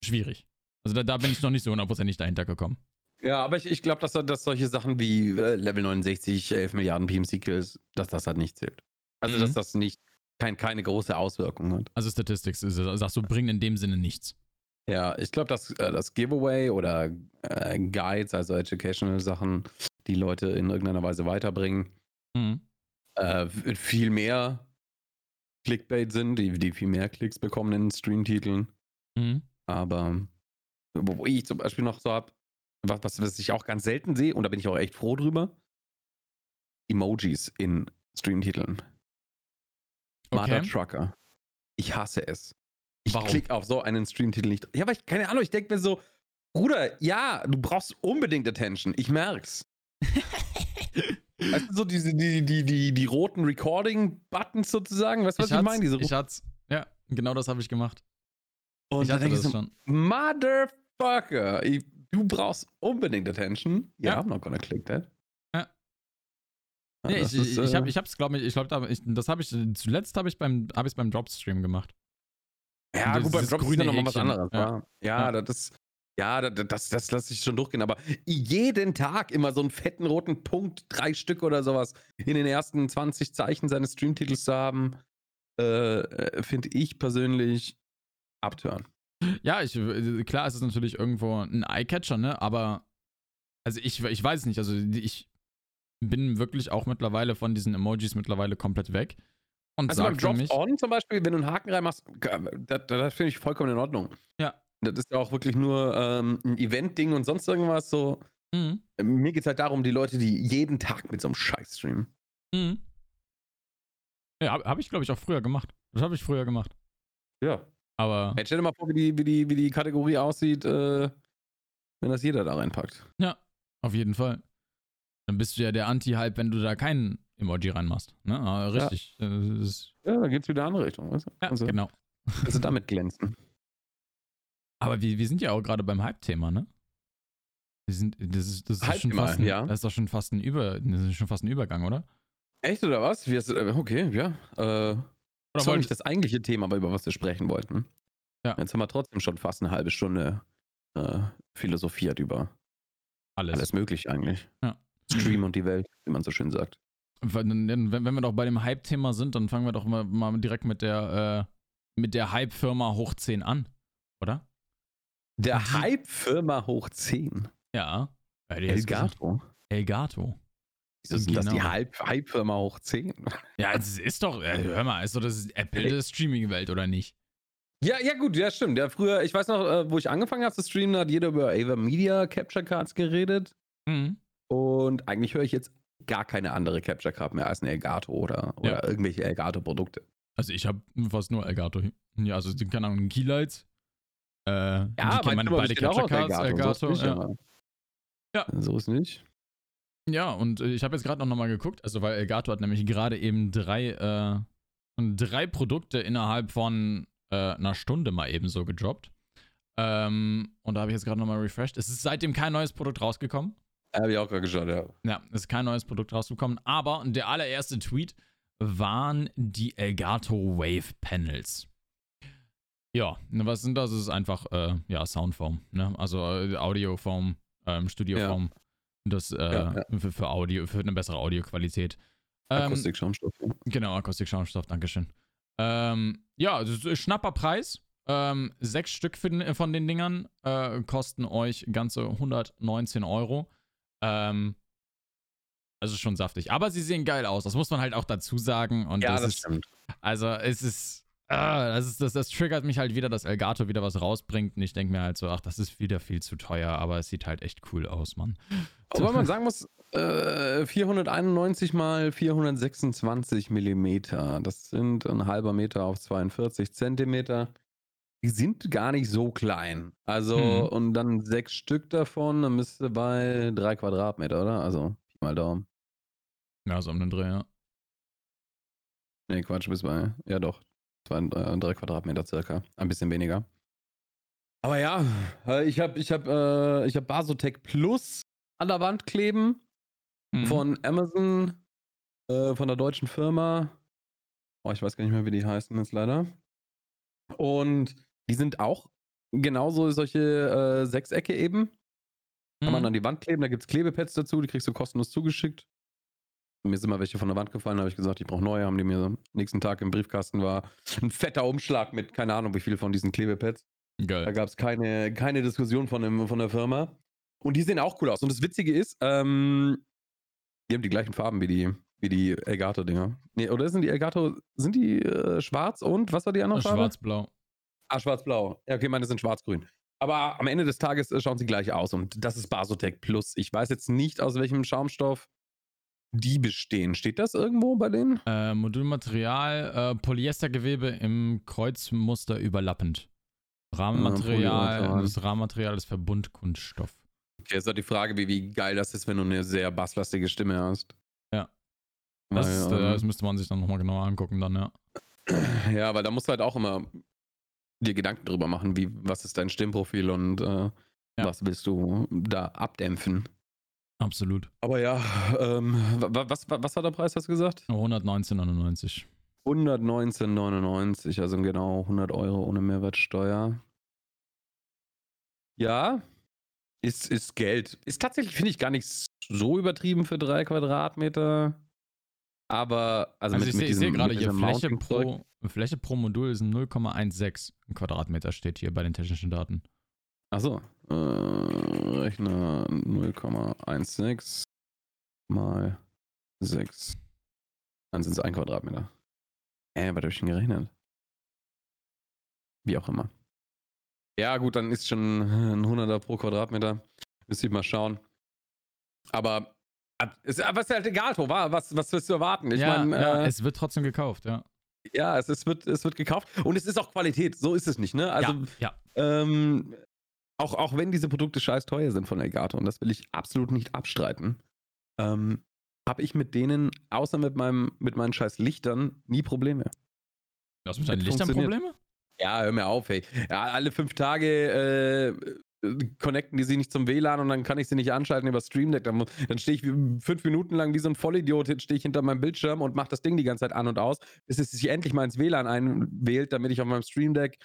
Speaker 2: schwierig. Also da, da bin ich noch nicht so hundertprozentig dahinter gekommen.
Speaker 1: Ja, aber ich, ich glaube, dass, dass solche Sachen wie äh, Level 69, 11 Milliarden PMC-Kills, dass das halt nicht zählt. Also,
Speaker 2: Mhm.
Speaker 1: dass das nicht kein, keine große Auswirkung hat.
Speaker 2: Also Statistics, ist- sagst du, bringen in dem Sinne nichts.
Speaker 1: Ja, ich glaube, dass äh, das Giveaway oder äh, Guides, also Educational Sachen, die Leute in irgendeiner Weise weiterbringen,
Speaker 2: Mhm.
Speaker 1: äh, viel mehr Clickbait sind, die, die viel mehr Klicks bekommen in Streamtiteln.
Speaker 2: Mhm.
Speaker 1: Aber wo, wo ich zum Beispiel noch so habe, was, was, was ich auch ganz selten sehe, und da bin ich auch echt froh drüber, Emojis in Streamtiteln. Mother
Speaker 2: Okay.
Speaker 1: Trucker. Ich hasse es. Ich
Speaker 2: Warum?
Speaker 1: klicke auf so einen Streamtitel nicht. Ja, aber ich, keine Ahnung, ich denke mir so, Bruder, ja, du brauchst unbedingt Attention. Ich merk's. weißt du, so diese, die, die, die, die roten Recording-Buttons sozusagen, weißt du, was ich,
Speaker 2: hat's-
Speaker 1: meine? Diese
Speaker 2: ich hat's. Ja, genau das habe ich gemacht.
Speaker 1: und
Speaker 2: ich
Speaker 1: da
Speaker 2: hatte
Speaker 1: denke ich
Speaker 2: das
Speaker 1: so,
Speaker 2: schon.
Speaker 1: Motherfucker, ich, du brauchst unbedingt Attention. Ja,
Speaker 2: Ja.
Speaker 1: I'm not gonna click that.
Speaker 2: Nee,
Speaker 1: das
Speaker 2: ich,
Speaker 1: ist,
Speaker 2: ich, ich,
Speaker 1: äh,
Speaker 2: hab, ich hab's, glaube ich, ich glaube, da, ich, das habe ich, zuletzt habe ich beim, habe ich beim Dropstream gemacht.
Speaker 1: Ja,
Speaker 2: Das-
Speaker 1: gut, beim
Speaker 2: dieses
Speaker 1: Drop ist nochmal was anderes.
Speaker 2: Ja.
Speaker 1: Ja, ja, das ist. Ja, da- da- das, das lasse ich schon durchgehen, aber jeden Tag immer so einen fetten roten Punkt, drei Stück oder sowas, in den ersten 20 Zeichen seines Streamtitels zu haben, äh, äh, finde ich persönlich abtören.
Speaker 2: Ja, ich, äh, klar, es ist natürlich irgendwo ein Eyecatcher, ne? Aber, also ich, ich weiß nicht, also ich bin wirklich auch mittlerweile von diesen Emojis mittlerweile komplett weg. Und
Speaker 1: Also beim
Speaker 2: sag für mich,
Speaker 1: Drop-On zum Beispiel, wenn du einen Haken reinmachst, das, das finde ich vollkommen in Ordnung.
Speaker 2: Ja.
Speaker 1: Das ist ja auch wirklich nur ähm, ein Event-Ding und sonst irgendwas so.
Speaker 2: mhm,
Speaker 1: Mir geht es halt darum, die Leute, die jeden Tag mit so einem Scheiß streamen.
Speaker 2: mhm. Ja, habe hab ich, glaube ich, auch früher gemacht. Das habe ich früher gemacht.
Speaker 1: Ja.
Speaker 2: Aber
Speaker 1: Jetzt stell dir mal vor, wie die, wie die, wie die Kategorie aussieht, äh, wenn das jeder da reinpackt.
Speaker 2: ja, auf jeden Fall. Dann bist du ja der Anti-Hype, wenn du da keinen Emoji reinmachst. Ne? Aber richtig. äh, das ist,
Speaker 1: Ja, da geht's wieder in eine andere Richtung. Weißt du?
Speaker 2: ja,
Speaker 1: also,
Speaker 2: genau.
Speaker 1: also damit glänzen.
Speaker 2: Aber wir, wir sind ja auch gerade beim Hype-Thema, ne? Wir sind, das ist, das ist schon
Speaker 1: Hype-Thema,
Speaker 2: fast ein,
Speaker 1: ja.
Speaker 2: das ist doch schon fast ein Über, das ist schon fast ein Übergang, oder?
Speaker 1: Echt oder was? Äh, okay, ja. Äh,
Speaker 2: Oder
Speaker 1: das war nicht das eigentliche Thema, aber über was wir sprechen wollten.
Speaker 2: Ja.
Speaker 1: Jetzt haben wir trotzdem schon fast eine halbe Stunde äh, philosophiert über
Speaker 2: alles.
Speaker 1: alles Mögliche eigentlich.
Speaker 2: Ja.
Speaker 1: Stream und die Welt, wie man so schön sagt.
Speaker 2: Wenn, wenn wenn wir doch bei dem Hype-Thema sind, dann fangen wir doch mal, mal direkt mit der, äh, mit der Hype-Firma hoch 10 an, oder?
Speaker 1: Der Hype-Firma hoch 10.
Speaker 2: Ja.
Speaker 1: Elgato.
Speaker 2: Elgato.
Speaker 1: Wieso sind das die
Speaker 2: Genau.
Speaker 1: Hype- Hype-Firma hoch 10?
Speaker 2: Ja, es ist doch, äh, hör mal, ist doch das Apple der Streaming-Welt, oder nicht?
Speaker 1: Ja, ja, gut, ja, stimmt. Ja, früher, ich weiß noch, äh, wo ich angefangen habe zu streamen, hat jeder über Ava Media Capture Cards geredet.
Speaker 2: Mhm.
Speaker 1: Und eigentlich höre ich jetzt gar keine andere Capture Card mehr als eine Elgato oder, oder
Speaker 2: Ja.
Speaker 1: irgendwelche Elgato-Produkte.
Speaker 2: Also ich habe fast nur Elgato. Ja, also keine Ahnung, Keylights. Äh, die kennen meine beide Capture Cards, Elgato.
Speaker 1: so ist nicht,
Speaker 2: ja. Ja.
Speaker 1: So ist nicht.
Speaker 2: Ja, und äh, ich habe jetzt gerade noch, noch mal geguckt, also weil Elgato hat nämlich gerade eben drei, äh, drei Produkte innerhalb von äh, einer Stunde mal eben so gedroppt. Ähm, und da habe ich jetzt gerade noch mal refreshed. Es ist seitdem kein neues Produkt rausgekommen.
Speaker 1: Habe ich auch gerade geschaut, ja.
Speaker 2: Ja, es ist kein neues Produkt rausgekommen. Aber der allererste Tweet waren die Elgato Wave Panels. Ja, was sind das? Es ist einfach, äh, ja, Soundform, ne? Also äh, Audioform, ähm, Studioform. Das, äh,
Speaker 1: Ja,
Speaker 2: Für, für Audio, für eine bessere Audioqualität. Ähm,
Speaker 1: Akustik, Schaumstoff. Ja.
Speaker 2: Genau, Akustik-Schaumstoff, Dankeschön. Ähm, ja, das schnapper Preis. Ähm, sechs Stück den, von den Dingern äh, kosten euch ganze 119 Euro. Ähm, also schon saftig. Aber sie sehen geil aus. Das muss man halt auch dazu sagen. Und
Speaker 1: Ja,
Speaker 2: das,
Speaker 1: das
Speaker 2: ist,
Speaker 1: stimmt.
Speaker 2: also es ist, ah, das ist, das, das triggert mich halt wieder, dass Elgato wieder was rausbringt. Und ich denke mir halt so, ach, das ist wieder viel zu teuer, aber es sieht halt echt cool aus, Mann.
Speaker 1: Wobei man sagen muss, äh, 491 mal 426 Millimeter, das sind ein halber Meter auf 42 Zentimeter. Die sind gar nicht so klein. Also,
Speaker 2: Mhm.
Speaker 1: und dann sechs Stück davon, dann müsste bei drei Quadratmeter, oder? Also, Pi mal Daumen.
Speaker 2: Ja, so um den Dreh, ja.
Speaker 1: Nee, Quatsch, bis bei, ja doch, zwei, äh, drei Quadratmeter circa. Ein bisschen weniger. Aber ja, äh, ich habe ich hab, äh, ich hab Basotec Plus an der Wand kleben.
Speaker 2: Mhm.
Speaker 1: von Amazon, äh, von der deutschen Firma. Oh, ich weiß gar nicht mehr, wie die heißen jetzt leider. Und die sind auch genauso solche äh, Sechsecke eben. Kann man
Speaker 2: Mhm.
Speaker 1: an die Wand kleben, da gibt es Klebepads dazu, die kriegst du kostenlos zugeschickt. Mir sind mal welche von der Wand gefallen, da habe ich gesagt, ich brauche neue, haben die mir am nächsten Tag im Briefkasten war ein fetter Umschlag mit keine Ahnung wie viel von diesen Klebepads. Da
Speaker 2: Geil.
Speaker 1: gab es keine, keine Diskussion von, dem, von der Firma. Und die sehen auch cool aus. Und das Witzige ist, ähm, die haben die gleichen Farben wie die, wie die Elgato-Dinger. Nee, oder sind die Elgato, sind die äh, schwarz und was war die andere Farbe?
Speaker 2: Schwarz-blau.
Speaker 1: Ah, schwarz-blau. Ja, okay, meine sind schwarz-grün. Aber am Ende des Tages äh, schauen sie gleich aus. Und das ist Basotec Plus. Ich weiß jetzt nicht, aus welchem Schaumstoff die bestehen. Steht das irgendwo bei denen?
Speaker 2: Äh, Modulmaterial, äh, Polyestergewebe im Kreuzmuster überlappend. Rahmenmaterial,
Speaker 1: Polymaterial.
Speaker 2: das Rahmenmaterial ist Verbundkunststoff.
Speaker 1: Okay, ist halt die Frage, wie, wie geil das ist, wenn du eine sehr basslastige Stimme hast.
Speaker 2: Ja. Das,
Speaker 1: Weil,
Speaker 2: ist, äh, das müsste man sich dann nochmal genauer angucken, dann, ja.
Speaker 1: Ja, weil da musst du halt auch immer dir Gedanken drüber machen, wie, was ist dein Stimmprofil und äh, was willst du da abdämpfen.
Speaker 2: Absolut.
Speaker 1: Aber ja, ähm, wa- was, wa- was war der Preis, hast du gesagt?
Speaker 2: 119,99.
Speaker 1: 119,99, also genau 100 Euro ohne Mehrwertsteuer. Ja, ist, ist Geld. Ist tatsächlich, finde ich, gar nicht so übertrieben für drei Quadratmeter. Aber, also,
Speaker 2: Also
Speaker 1: mit,
Speaker 2: ich
Speaker 1: mit
Speaker 2: sehe
Speaker 1: diesem,
Speaker 2: seh gerade hier, Fläche pro, Fläche pro Modul ist 0,16 Quadratmeter, steht hier bei den technischen Daten.
Speaker 1: Achso. Äh, Rechner 0,16 mal 6. Dann sind es ein Quadratmeter. Äh, was habe ich denn gerechnet? Wie auch immer. Ja, gut, dann ist schon ein 100er pro Quadratmeter. Müsste ich mal schauen. Aber, ab- ist, aber ist halt egal, Tro, wa? was, was willst du erwarten? Ich
Speaker 2: ja,
Speaker 1: meine,
Speaker 2: ja,
Speaker 1: äh,
Speaker 2: es wird trotzdem gekauft, ja.
Speaker 1: ja, es, es, wird, es wird gekauft und es ist auch Qualität. So ist es nicht, ne? Also,
Speaker 2: ja,
Speaker 1: ähm, auch, auch wenn diese Produkte scheiß teuer sind von Elgato, und das will ich absolut nicht abstreiten, ähm, habe ich mit denen, außer mit, meinem, mit meinen scheiß Lichtern, nie Probleme.
Speaker 2: Du hast mit deinen Lichtern. Probleme?
Speaker 1: Ja, hör mir auf, ey. Ja, alle fünf Tage äh, connecten die sich nicht zum WLAN und dann kann ich sie nicht anschalten über Stream Deck. Dann, dann stehe ich fünf Minuten lang wie so ein Vollidiot, stehe ich hinter meinem Bildschirm und mache das Ding die ganze Zeit an und aus, bis es sich endlich mal ins WLAN einwählt, damit ich auf meinem Stream Deck,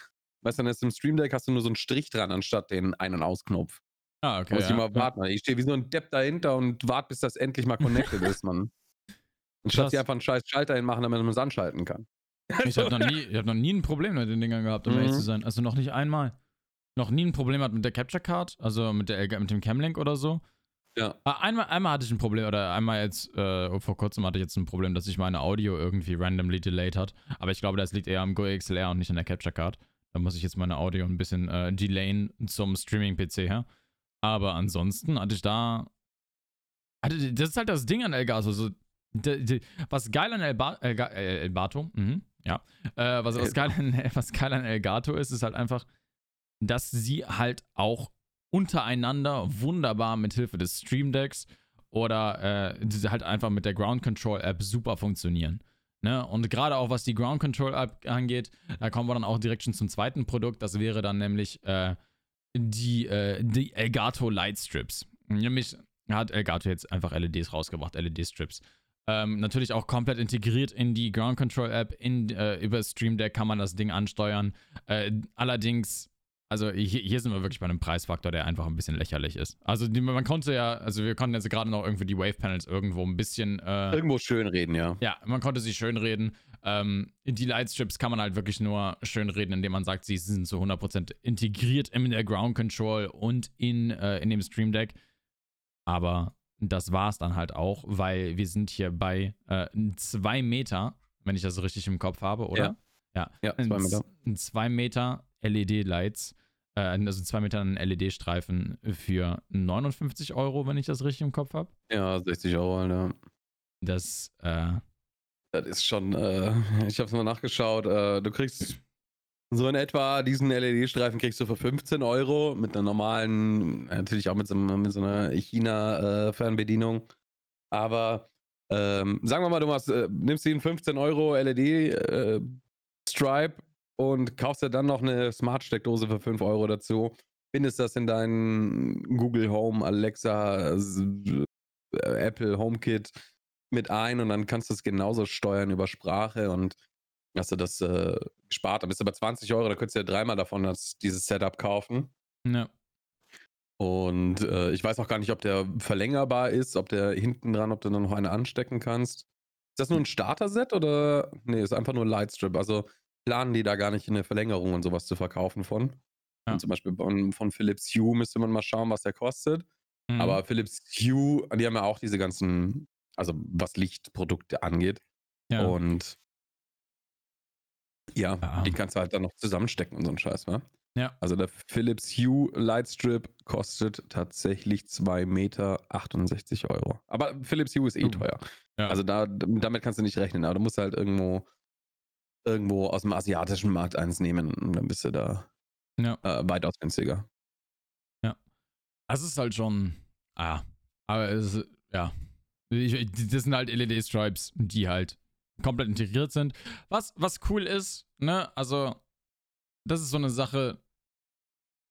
Speaker 1: weißt du, dann ist im Stream Deck hast du nur so einen Strich dran, anstatt den Ein- und Ausknopf.
Speaker 2: Ah, okay.
Speaker 1: Muss ich
Speaker 2: ja,
Speaker 1: mal warten. Ich stehe wie so ein Depp dahinter und warte, bis das endlich mal connected ist, Mann. Anstatt sie einfach einen scheiß Schalter hinmachen, damit man es anschalten kann.
Speaker 2: Ich habe noch, nie- ich hab noch nie ein Problem mit den Dingern gehabt, um
Speaker 1: Mhm.
Speaker 2: ehrlich zu sein. Also noch nicht einmal. Noch nie ein Problem hat mit der Capture Card, also mit, der, mit dem Camlink oder so.
Speaker 1: Ja.
Speaker 2: Ah, Einmal, einmal hatte ich ein Problem, oder einmal jetzt, äh, vor kurzem hatte ich jetzt ein Problem, dass sich meine Audio irgendwie randomly delayed hat. Aber ich glaube, das liegt eher am Go XLR und nicht an der Capture Card. Da muss ich jetzt meine Audio ein bisschen äh, delayen zum Streaming-PC her. Aber ansonsten hatte ich da. Hatte, das ist halt das Ding an Elgato. So, de, de, was geil an Elba, Elga, äh, Elbato, mhm, ja. Äh, was, was, geil an, was geil an Elgato ist, ist halt einfach, dass sie halt auch untereinander wunderbar mit Hilfe des Stream Decks oder äh, halt einfach mit der Ground Control App super funktionieren. Ne? Und gerade auch was die Ground Control App angeht, da kommen wir dann auch direkt schon zum zweiten Produkt. Das wäre dann nämlich äh, die, äh, die Elgato Light Strips. Nämlich hat Elgato jetzt einfach LEDs rausgebracht, LED-Strips. Ähm, natürlich auch komplett integriert in die Ground Control App. In, äh, über Stream Deck kann man das Ding ansteuern. Äh, allerdings, also hier, hier sind wir wirklich bei einem Preisfaktor, der einfach ein bisschen lächerlich ist. Also die, man konnte ja, also wir konnten jetzt gerade noch irgendwie die Wave Panels irgendwo ein bisschen. Äh,
Speaker 1: Irgendwo schön reden, ja.
Speaker 2: ja, man konnte sie schönreden. Ähm, die Lightstrips kann man halt wirklich nur schönreden, indem man sagt, sie sind zu 100% integriert in der Ground Control und in, äh, in dem Stream Deck. Aber das war es dann halt auch, weil wir sind hier bei 2 Meter, wenn ich das richtig im Kopf habe, oder? Ja.
Speaker 1: Ja, zwei Meter.
Speaker 2: 2 Meter LED-Lights, äh, also 2 Meter ein LED-Streifen für 59 Euro, wenn ich das richtig im Kopf habe.
Speaker 1: Ja, 60 Euro, Alter.
Speaker 2: Das, äh,
Speaker 1: Das ist schon, äh, ich habe es mal nachgeschaut. Äh, du kriegst so in etwa diesen LED-Streifen kriegst du für 15 Euro mit einer normalen, natürlich auch mit so, mit so einer China-Fernbedienung. Aber ähm, sagen wir mal, du machst, äh, nimmst den 15 Euro LED-Stripe und kaufst dir dann noch eine Smart-Steckdose für 5 Euro dazu. Bindest das in deinen Google Home, Alexa, äh, Apple HomeKit mit ein und dann kannst du es genauso steuern über Sprache und hast du das äh, gespart. Da bist du bei 20 Euro, da könntest du ja dreimal davon das, dieses Setup kaufen.
Speaker 2: ja.
Speaker 1: Und äh, ich weiß auch gar nicht, ob der verlängerbar ist, ob der hinten dran, ob du dann noch eine anstecken kannst. Ist das nur ein Starter-Set oder? Nee, ist einfach nur ein Lightstrip. Also planen die da gar nicht eine Verlängerung und sowas zu verkaufen von.
Speaker 2: Ja.
Speaker 1: Zum Beispiel von, von Philips Hue müsste man mal schauen, was der kostet.
Speaker 2: Mhm.
Speaker 1: Aber Philips Hue, die haben ja auch diese ganzen, also was Lichtprodukte angeht.
Speaker 2: ja.
Speaker 1: Und ja,
Speaker 2: Ja.
Speaker 1: die kannst du halt dann noch zusammenstecken und so ein Scheiß, wa?
Speaker 2: Ja.
Speaker 1: Also der Philips Hue Lightstrip kostet tatsächlich 2,68 Meter Euro. Aber Philips Hue ist eh
Speaker 2: Oh.
Speaker 1: teuer.
Speaker 2: Ja.
Speaker 1: Also da, damit kannst du nicht rechnen, aber du musst halt irgendwo, irgendwo aus dem asiatischen Markt eins nehmen und dann bist du da
Speaker 2: Ja.
Speaker 1: äh, weitaus günstiger.
Speaker 2: Das ist halt schon. Ah. Aber es ist, ja. Ich, das sind halt LED-Stripes, die halt komplett integriert sind. Was, was cool ist, ne? Also, das ist so eine Sache.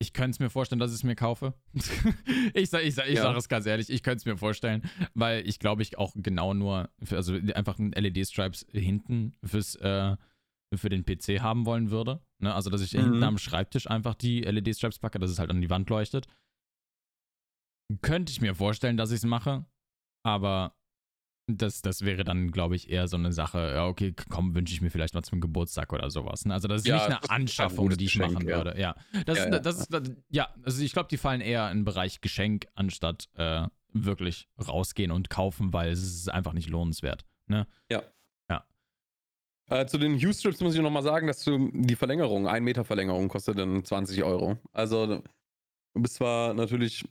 Speaker 2: Ich könnte es mir vorstellen, dass ich es mir kaufe. ich sage ich sag, ich
Speaker 1: Ja.
Speaker 2: sag es ganz ehrlich, ich könnte es mir vorstellen, weil ich glaube, ich auch genau nur, für, also einfach ein LED-Stripes hinten fürs, äh, für den PC haben wollen würde. Ne? Also, dass ich
Speaker 1: Mhm.
Speaker 2: hinten am Schreibtisch einfach die LED-Straps packe, dass es halt an die Wand leuchtet. Könnte ich mir vorstellen, dass ich es mache, aber das, das wäre dann, glaube ich, eher so eine Sache, ja, okay, komm, wünsche ich mir vielleicht mal zum Geburtstag oder sowas. Ne? Also, das ist
Speaker 1: Ja,
Speaker 2: nicht
Speaker 1: das
Speaker 2: eine
Speaker 1: ein
Speaker 2: Anschaffung,
Speaker 1: gutes
Speaker 2: die ich
Speaker 1: Geschenk,
Speaker 2: machen
Speaker 1: ja.
Speaker 2: würde. Ja, das,
Speaker 1: Ja,
Speaker 2: ist,
Speaker 1: ja.
Speaker 2: das ist, ja, also ich glaube, die fallen eher in den Bereich Geschenk, anstatt äh, wirklich rausgehen und kaufen, weil es ist einfach nicht lohnenswert. Ne?
Speaker 1: Äh, zu den Hue-Strips muss ich noch mal sagen, dass du die Verlängerung, 1 Meter Verlängerung kostet dann 20 Euro. Also du bist zwar natürlich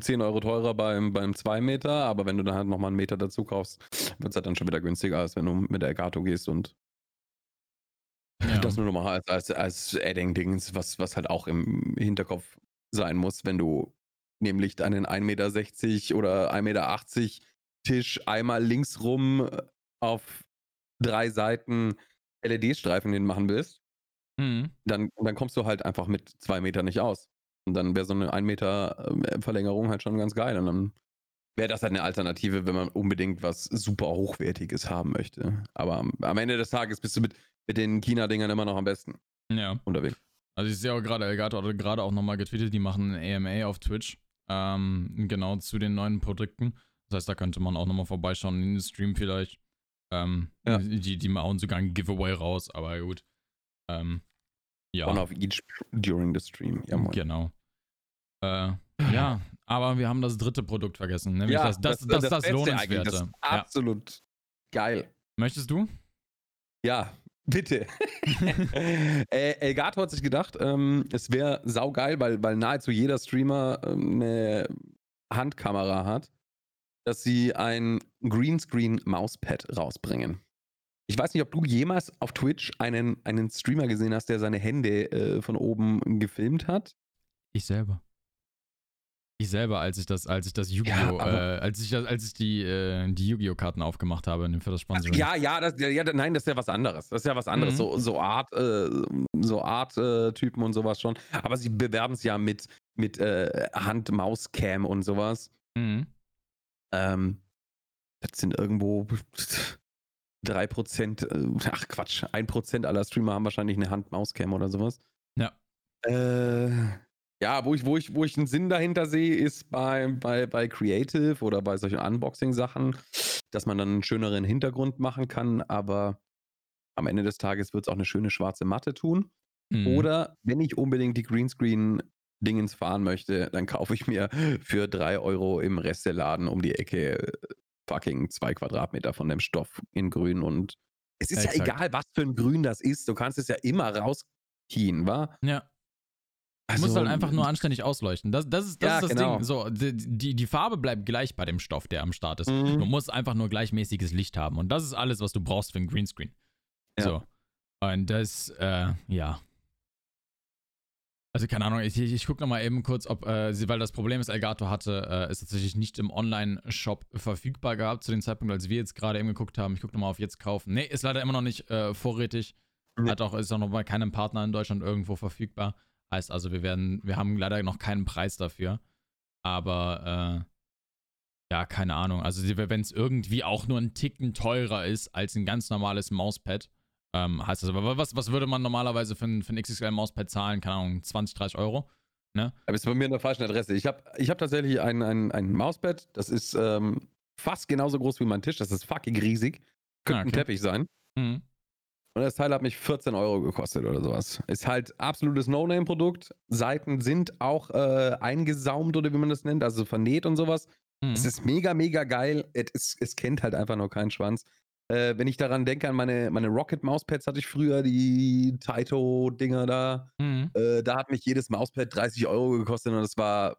Speaker 1: 10 Euro teurer beim, beim 2 Meter, aber wenn du dann halt nochmal einen Meter dazu kaufst, wird es halt dann schon wieder günstiger, als wenn du mit der Elgato gehst und
Speaker 2: Ja.
Speaker 1: das nur nochmal als, als, als Adding-Dings, was, was halt auch im Hinterkopf sein muss, wenn du nämlich deinen 1,60 Meter oder 1,80 Meter Tisch einmal links rum äh, auf drei Seiten LED-Streifen hinmachen willst,
Speaker 2: Mhm.
Speaker 1: dann, dann kommst du halt einfach mit zwei Meter nicht aus. Und dann wäre so eine 1 Meter ähm, Verlängerung halt schon ganz geil. Und dann wäre das halt eine Alternative, wenn man unbedingt was super Hochwertiges haben möchte. Aber am, am Ende des Tages bist du mit, mit den China-Dingern immer noch am besten
Speaker 2: Ja.
Speaker 1: unterwegs.
Speaker 2: Also ich sehe auch gerade, Elgato hat gerade auch nochmal getweetet, die machen ein AMA auf Twitch. Ähm, genau zu den neuen Produkten. Das heißt, da könnte man auch nochmal vorbeischauen in den Stream vielleicht. Ähm,
Speaker 1: Ja.
Speaker 2: die, die hauen sogar ein Giveaway raus, aber gut. Ähm, ja.
Speaker 1: One of each during the stream. Ja, moin.
Speaker 2: Genau. Äh, ja, aber wir haben das dritte Produkt vergessen, nämlich das, das, das, das,
Speaker 1: Beste
Speaker 2: Lohnenswerte.
Speaker 1: eigentlich, Das ist
Speaker 2: ja.
Speaker 1: absolut geil.
Speaker 2: Möchtest du?
Speaker 1: Ja, bitte. äh, Elgato hat sich gedacht, ähm, es wäre saugeil, weil, weil nahezu jeder Streamer ähm, eine Handkamera hat, dass sie ein Greenscreen-Mauspad rausbringen. Ich weiß nicht, ob du jemals auf Twitch einen, einen Streamer gesehen hast, der seine Hände äh, von oben gefilmt hat.
Speaker 2: Ich selber. Ich selber, als ich das, als ich das
Speaker 1: Ja,
Speaker 2: Yu-Gi-Oh!
Speaker 1: aber-
Speaker 2: äh, als ich das, als ich die, äh, die Yu-Gi-Oh! Karten aufgemacht habe für das Sponsoring.
Speaker 1: Ja, ja, das, ja, ja, nein, das ist ja was anderes. Das ist ja was anderes.
Speaker 2: Mhm.
Speaker 1: So, so Art, äh, so Art-Typen und sowas schon. Aber sie bewerben es ja mit, mit äh, Hand-Maus-Cam und sowas.
Speaker 2: Mhm.
Speaker 1: Ähm, das sind irgendwo 3%, äh, ach Quatsch, 1% aller Streamer haben wahrscheinlich eine Hand-Maus-Cam oder sowas.
Speaker 2: Ja.
Speaker 1: Äh, ja, wo ich, wo, ich, wo ich einen Sinn dahinter sehe, ist bei, bei, bei Creative oder bei solchen Unboxing-Sachen, dass man dann einen schöneren Hintergrund machen kann, aber am Ende des Tages wird es auch eine schöne schwarze Matte tun.
Speaker 2: Mhm.
Speaker 1: Oder wenn ich unbedingt die Greenscreen-Dingens fahren möchte, dann kaufe ich mir für 3 Euro im Resteladen um die Ecke äh, fucking zwei Quadratmeter von dem Stoff in grün und es ist ja
Speaker 2: Exakt.
Speaker 1: egal, was für ein Grün das ist. Du kannst es ja immer rauskien, wa?
Speaker 2: Ja. Du musst halt einfach nur anständig ausleuchten. Das, das ist das,
Speaker 1: Ja,
Speaker 2: ist das
Speaker 1: genau.
Speaker 2: Ding. So, die, die, die Farbe bleibt gleich bei dem Stoff, der am Start ist.
Speaker 1: Mhm.
Speaker 2: Du musst einfach nur gleichmäßiges Licht haben. Und das ist alles, was du brauchst für ein Greenscreen.
Speaker 1: Ja.
Speaker 2: So. Und das, äh, ja. Also keine Ahnung, ich, ich, ich gucke nochmal eben kurz, ob, äh, sie, weil das Problem ist, Elgato hatte, äh, ist tatsächlich nicht im Online-Shop verfügbar gehabt zu dem Zeitpunkt, als wir jetzt gerade eben geguckt haben. Ich gucke nochmal auf jetzt kaufen. Nee, ist leider immer noch nicht äh, vorrätig.
Speaker 1: Nee.
Speaker 2: Hat auch, ist auch noch bei keinem Partner in Deutschland irgendwo verfügbar. Heißt also, wir werden, wir haben leider noch keinen Preis dafür. Aber, äh, ja, keine Ahnung. Also, wenn es irgendwie auch nur ein Ticken teurer ist als ein ganz normales Mauspad, ähm, heißt das aber, was, was würde man normalerweise für ein, für ein XXL-Mauspad zahlen? Keine Ahnung, 20, 30 Euro?
Speaker 1: Da bist du bei mir in der falschen Adresse. Ich habe ich hab tatsächlich ein, ein, ein Mauspad, das ist ähm, fast genauso groß wie mein Tisch. Das ist fucking riesig. Könnte
Speaker 2: Ah,
Speaker 1: ein
Speaker 2: okay.
Speaker 1: Teppich sein.
Speaker 2: Mhm.
Speaker 1: Und das Teil hat mich 14 Euro gekostet oder sowas. Ist halt absolutes No-Name-Produkt. Seiten sind auch äh, eingesaumt oder wie man das nennt, also vernäht und sowas.
Speaker 2: Mhm.
Speaker 1: Es ist mega, mega geil. Es, ist, es kennt halt einfach nur keinen Schwanz. Äh, wenn ich daran denke, an meine, meine Rocket-Mauspads hatte ich früher, die Taito-Dinger da.
Speaker 2: Mhm.
Speaker 1: Äh, da hat mich jedes Mauspad 30 Euro gekostet und das war,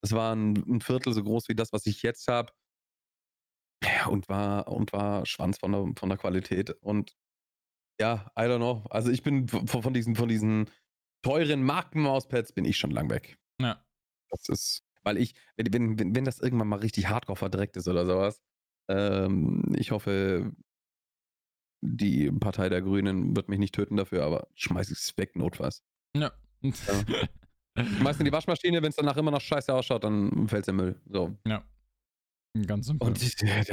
Speaker 1: das war ein, ein Viertel so groß wie das, was ich jetzt habe. Ja, und war, und war Schwanz von der, von der Qualität. Und ja, I don't know. Also ich bin von, von diesen, von diesen teuren Markenmauspads bin ich schon lang weg.
Speaker 2: Ja.
Speaker 1: Das ist, weil ich, wenn, wenn, wenn, wenn das irgendwann mal richtig hardcore verdreckt ist oder sowas, ähm, ich hoffe, die Partei der Grünen wird mich nicht töten dafür, aber schmeiß ich es weg, notfalls.
Speaker 2: Ja.
Speaker 1: Schmeiß in die Waschmaschine, wenn es danach immer noch scheiße ausschaut, dann fällt es im Müll. So.
Speaker 2: ja. Ganz simpel.
Speaker 1: Und das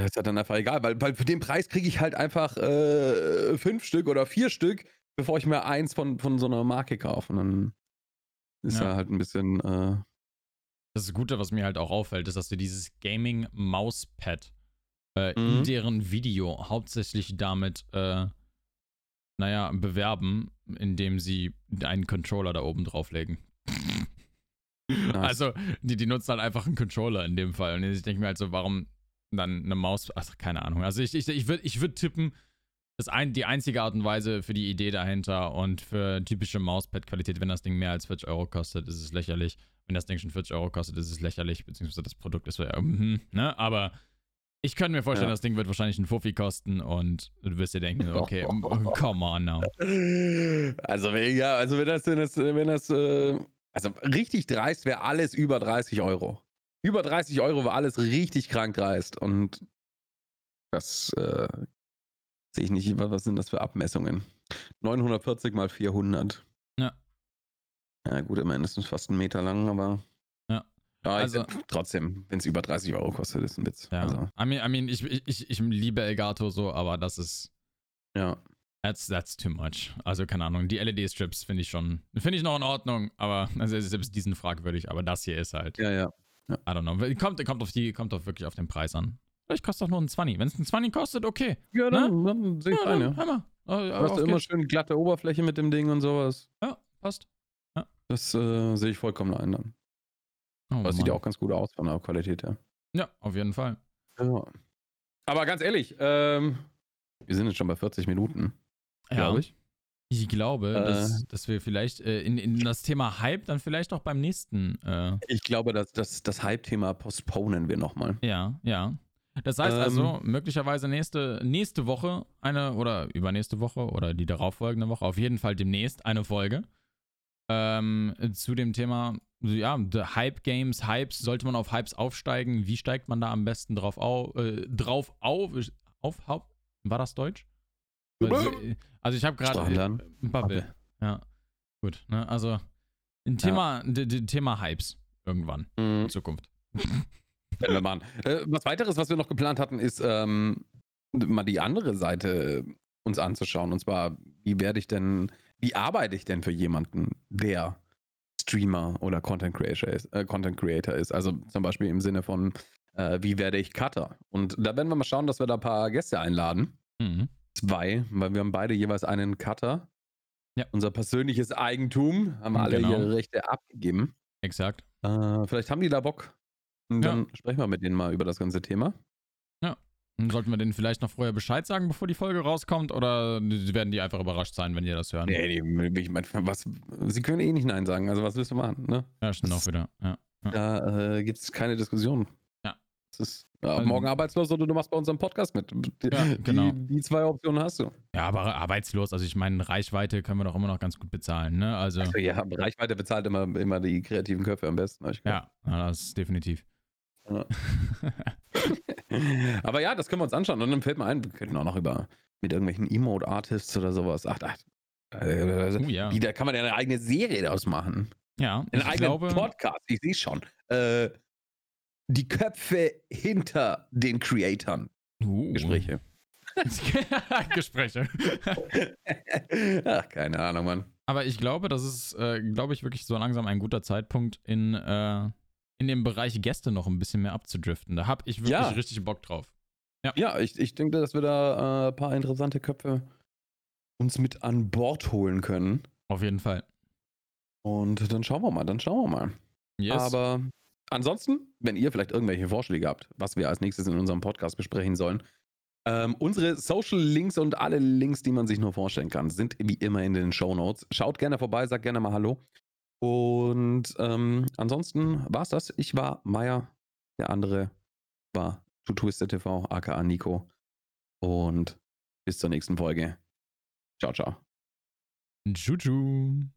Speaker 1: ist ja dann einfach egal, weil, weil für den Preis kriege ich halt einfach äh, fünf Stück oder vier Stück bevor ich mir eins von, von so einer Marke kaufe. Und dann ist
Speaker 2: Ja.
Speaker 1: er halt ein bisschen, äh,
Speaker 2: Das Gute, was mir halt auch auffällt, ist, dass wir dieses Gaming-Mauspad äh, in
Speaker 1: Mhm.
Speaker 2: deren Video hauptsächlich damit, äh, naja, bewerben, indem sie einen Controller da oben drauflegen. Also, die, die nutzen halt einfach einen Controller in dem Fall. Und ich denke mir halt so, warum dann eine Maus? Ach, keine Ahnung. Also, ich, ich, ich würde ich würd tippen, das ein, die einzige Art und Weise für die Idee dahinter und für typische Mauspad-Qualität, wenn das Ding mehr als 40 Euro kostet, ist es lächerlich. Wenn das Ding schon 40 Euro kostet, ist es lächerlich, beziehungsweise das Produkt ist so, ja, mhm, ne? Aber ich könnte mir vorstellen,
Speaker 1: Ja.
Speaker 2: das Ding wird wahrscheinlich einen Fuffi kosten und du wirst dir denken, okay, come on now.
Speaker 1: Also, wenn- ja, also wenn das, wenn das, wenn das äh, also richtig dreist wäre alles über 30 Euro. Über 30 Euro war alles richtig krank dreist. Und das äh, sehe ich nicht, was sind das für Abmessungen? 940 mal 400.
Speaker 2: Ja.
Speaker 1: Ja, gut, immerhin ist es fast einen Meter lang, aber.
Speaker 2: Ja.
Speaker 1: Ja,
Speaker 2: Also-
Speaker 1: ich, trotzdem, wenn es über 30 Euro kostet, ist ein Witz.
Speaker 2: Ja.
Speaker 1: Also,
Speaker 2: I mean, I mean ich, ich, ich liebe Elgato so, aber das ist.
Speaker 1: ja.
Speaker 2: That's, that's too much. Also, keine Ahnung. Die LED-Strips finde ich schon. Finde ich noch in Ordnung, aber also selbst diesen fragwürdig. Aber das hier ist halt.
Speaker 1: Ja, ja.
Speaker 2: I don't know. Kommt, kommt, auf die, kommt auf wirklich auf den Preis an. Vielleicht kostet doch nur ein 20. Wenn es ein 20 kostet, okay.
Speaker 1: Ja,
Speaker 2: dann-
Speaker 1: dann sehe ich
Speaker 2: Ja,
Speaker 1: ein, ja.
Speaker 2: hör mal. Äh,
Speaker 1: Du hast immer schön glatte Oberfläche mit dem Ding und sowas.
Speaker 2: Ja, passt.
Speaker 1: Das äh, sehe ich vollkommen ein dann.
Speaker 2: Oh,
Speaker 1: Aber es sieht ja auch ganz gut aus von der Qualität her.
Speaker 2: Ja, auf jeden Fall.
Speaker 1: Ja. Aber ganz ehrlich, ähm, wir sind jetzt schon bei 40 Minuten, glaube ich.
Speaker 2: Ich glaube,
Speaker 1: Äh.
Speaker 2: dass, dass wir vielleicht äh, in, in das Thema Hype dann vielleicht auch beim nächsten. Äh,
Speaker 1: Ich glaube, dass das, das Hype-Thema postponen wir nochmal.
Speaker 2: ja, ja. Das heißt
Speaker 1: Ähm.
Speaker 2: also, möglicherweise nächste, nächste Woche eine oder übernächste Woche oder die darauffolgende Woche, auf jeden Fall demnächst eine Folge ähm, zu dem Thema, ja, the Hype Games, Hypes, sollte man auf Hypes aufsteigen? Wie steigt man da am besten drauf auf? Äh, drauf auf, auf, auf? War das Deutsch? Also, äh, also ich habe gerade äh, Bubble. Ja, gut. Ne? Also ein Thema, d- Thema Hypes irgendwann
Speaker 1: Mhm.
Speaker 2: in Zukunft.
Speaker 1: Werden wir machen. Äh, was weiteres, was wir noch geplant hatten, ist ähm, mal die andere Seite uns anzuschauen. Und zwar, wie werde ich denn, wie arbeite ich denn für jemanden, der Streamer oder Content Creator ist? Äh, Content Creator ist. Also zum Beispiel im Sinne von, äh, wie werde ich Cutter? Und da werden wir mal schauen, dass wir da ein paar Gäste einladen.
Speaker 2: Mhm.
Speaker 1: Zwei, weil wir haben beide jeweils einen Cutter.
Speaker 2: Ja.
Speaker 1: Unser persönliches Eigentum, haben alle
Speaker 2: Genau.
Speaker 1: ihre Rechte abgegeben.
Speaker 2: Exakt.
Speaker 1: Äh, vielleicht haben die da Bock. Und
Speaker 2: Ja.
Speaker 1: dann sprechen wir mit denen mal über das ganze Thema.
Speaker 2: Und sollten wir denen vielleicht noch vorher Bescheid sagen, bevor die Folge rauskommt? Oder werden die einfach überrascht sein, wenn die das hören?
Speaker 1: Nee, die, ich mein, was, sie können eh nicht Nein sagen. Also was willst du machen? Ne?
Speaker 2: Ja, stimmt
Speaker 1: Das-
Speaker 2: auch wieder. Ja.
Speaker 1: Da äh, gibt es keine Diskussion.
Speaker 2: Ja.
Speaker 1: Das ist ja,
Speaker 2: Also-
Speaker 1: morgen arbeitslos oder du machst bei unserem Podcast mit. Die,
Speaker 2: Ja, genau.
Speaker 1: die, die zwei Optionen hast du.
Speaker 2: ja, aber arbeitslos, also ich meine, Reichweite können wir doch immer noch ganz gut bezahlen, ne? Also,
Speaker 1: Also, ja, Reichweite bezahlt immer, immer die kreativen Köpfe am besten. ich
Speaker 2: ja, das ist definitiv.
Speaker 1: Ja. Aber ja, das können wir uns anschauen. Und dann fällt mir ein, wir könnten auch noch über mit irgendwelchen Emote-Artists oder sowas. Ach, ach äh,
Speaker 2: Oh ja.
Speaker 1: wie, da kann man ja eine eigene Serie daraus machen.
Speaker 2: Ja,
Speaker 1: Einen eigenen
Speaker 2: glaube,
Speaker 1: Podcast, ich sehe schon. Äh, die Köpfe hinter den Creatoren.
Speaker 2: Uh.
Speaker 1: Gespräche.
Speaker 2: Gespräche.
Speaker 1: Ach, keine Ahnung, Mann.
Speaker 2: Aber ich glaube, das ist, äh, glaube ich, wirklich so langsam ein guter Zeitpunkt, in, äh, in dem Bereich Gäste noch ein bisschen mehr abzudriften. Da habe ich wirklich
Speaker 1: Ja.
Speaker 2: richtig Bock drauf.
Speaker 1: Ja, ich, ich denke, dass wir da äh, ein paar interessante Köpfe uns mit an Bord holen können.
Speaker 2: Auf jeden Fall.
Speaker 1: Und dann schauen wir mal, dann schauen wir mal.
Speaker 2: Yes.
Speaker 1: Aber ansonsten, wenn ihr vielleicht irgendwelche Vorschläge habt, was wir als nächstes in unserem Podcast besprechen sollen, ähm, unsere Social Links und alle Links, die man sich nur vorstellen kann, sind wie immer in den Show Notes. Schaut gerne vorbei, sagt gerne mal Hallo. Und ähm, ansonsten war's das. Ich war Maya, der andere war To Twisted TV, aka Nico. Und bis zur nächsten Folge. Ciao, ciao.
Speaker 2: Juju.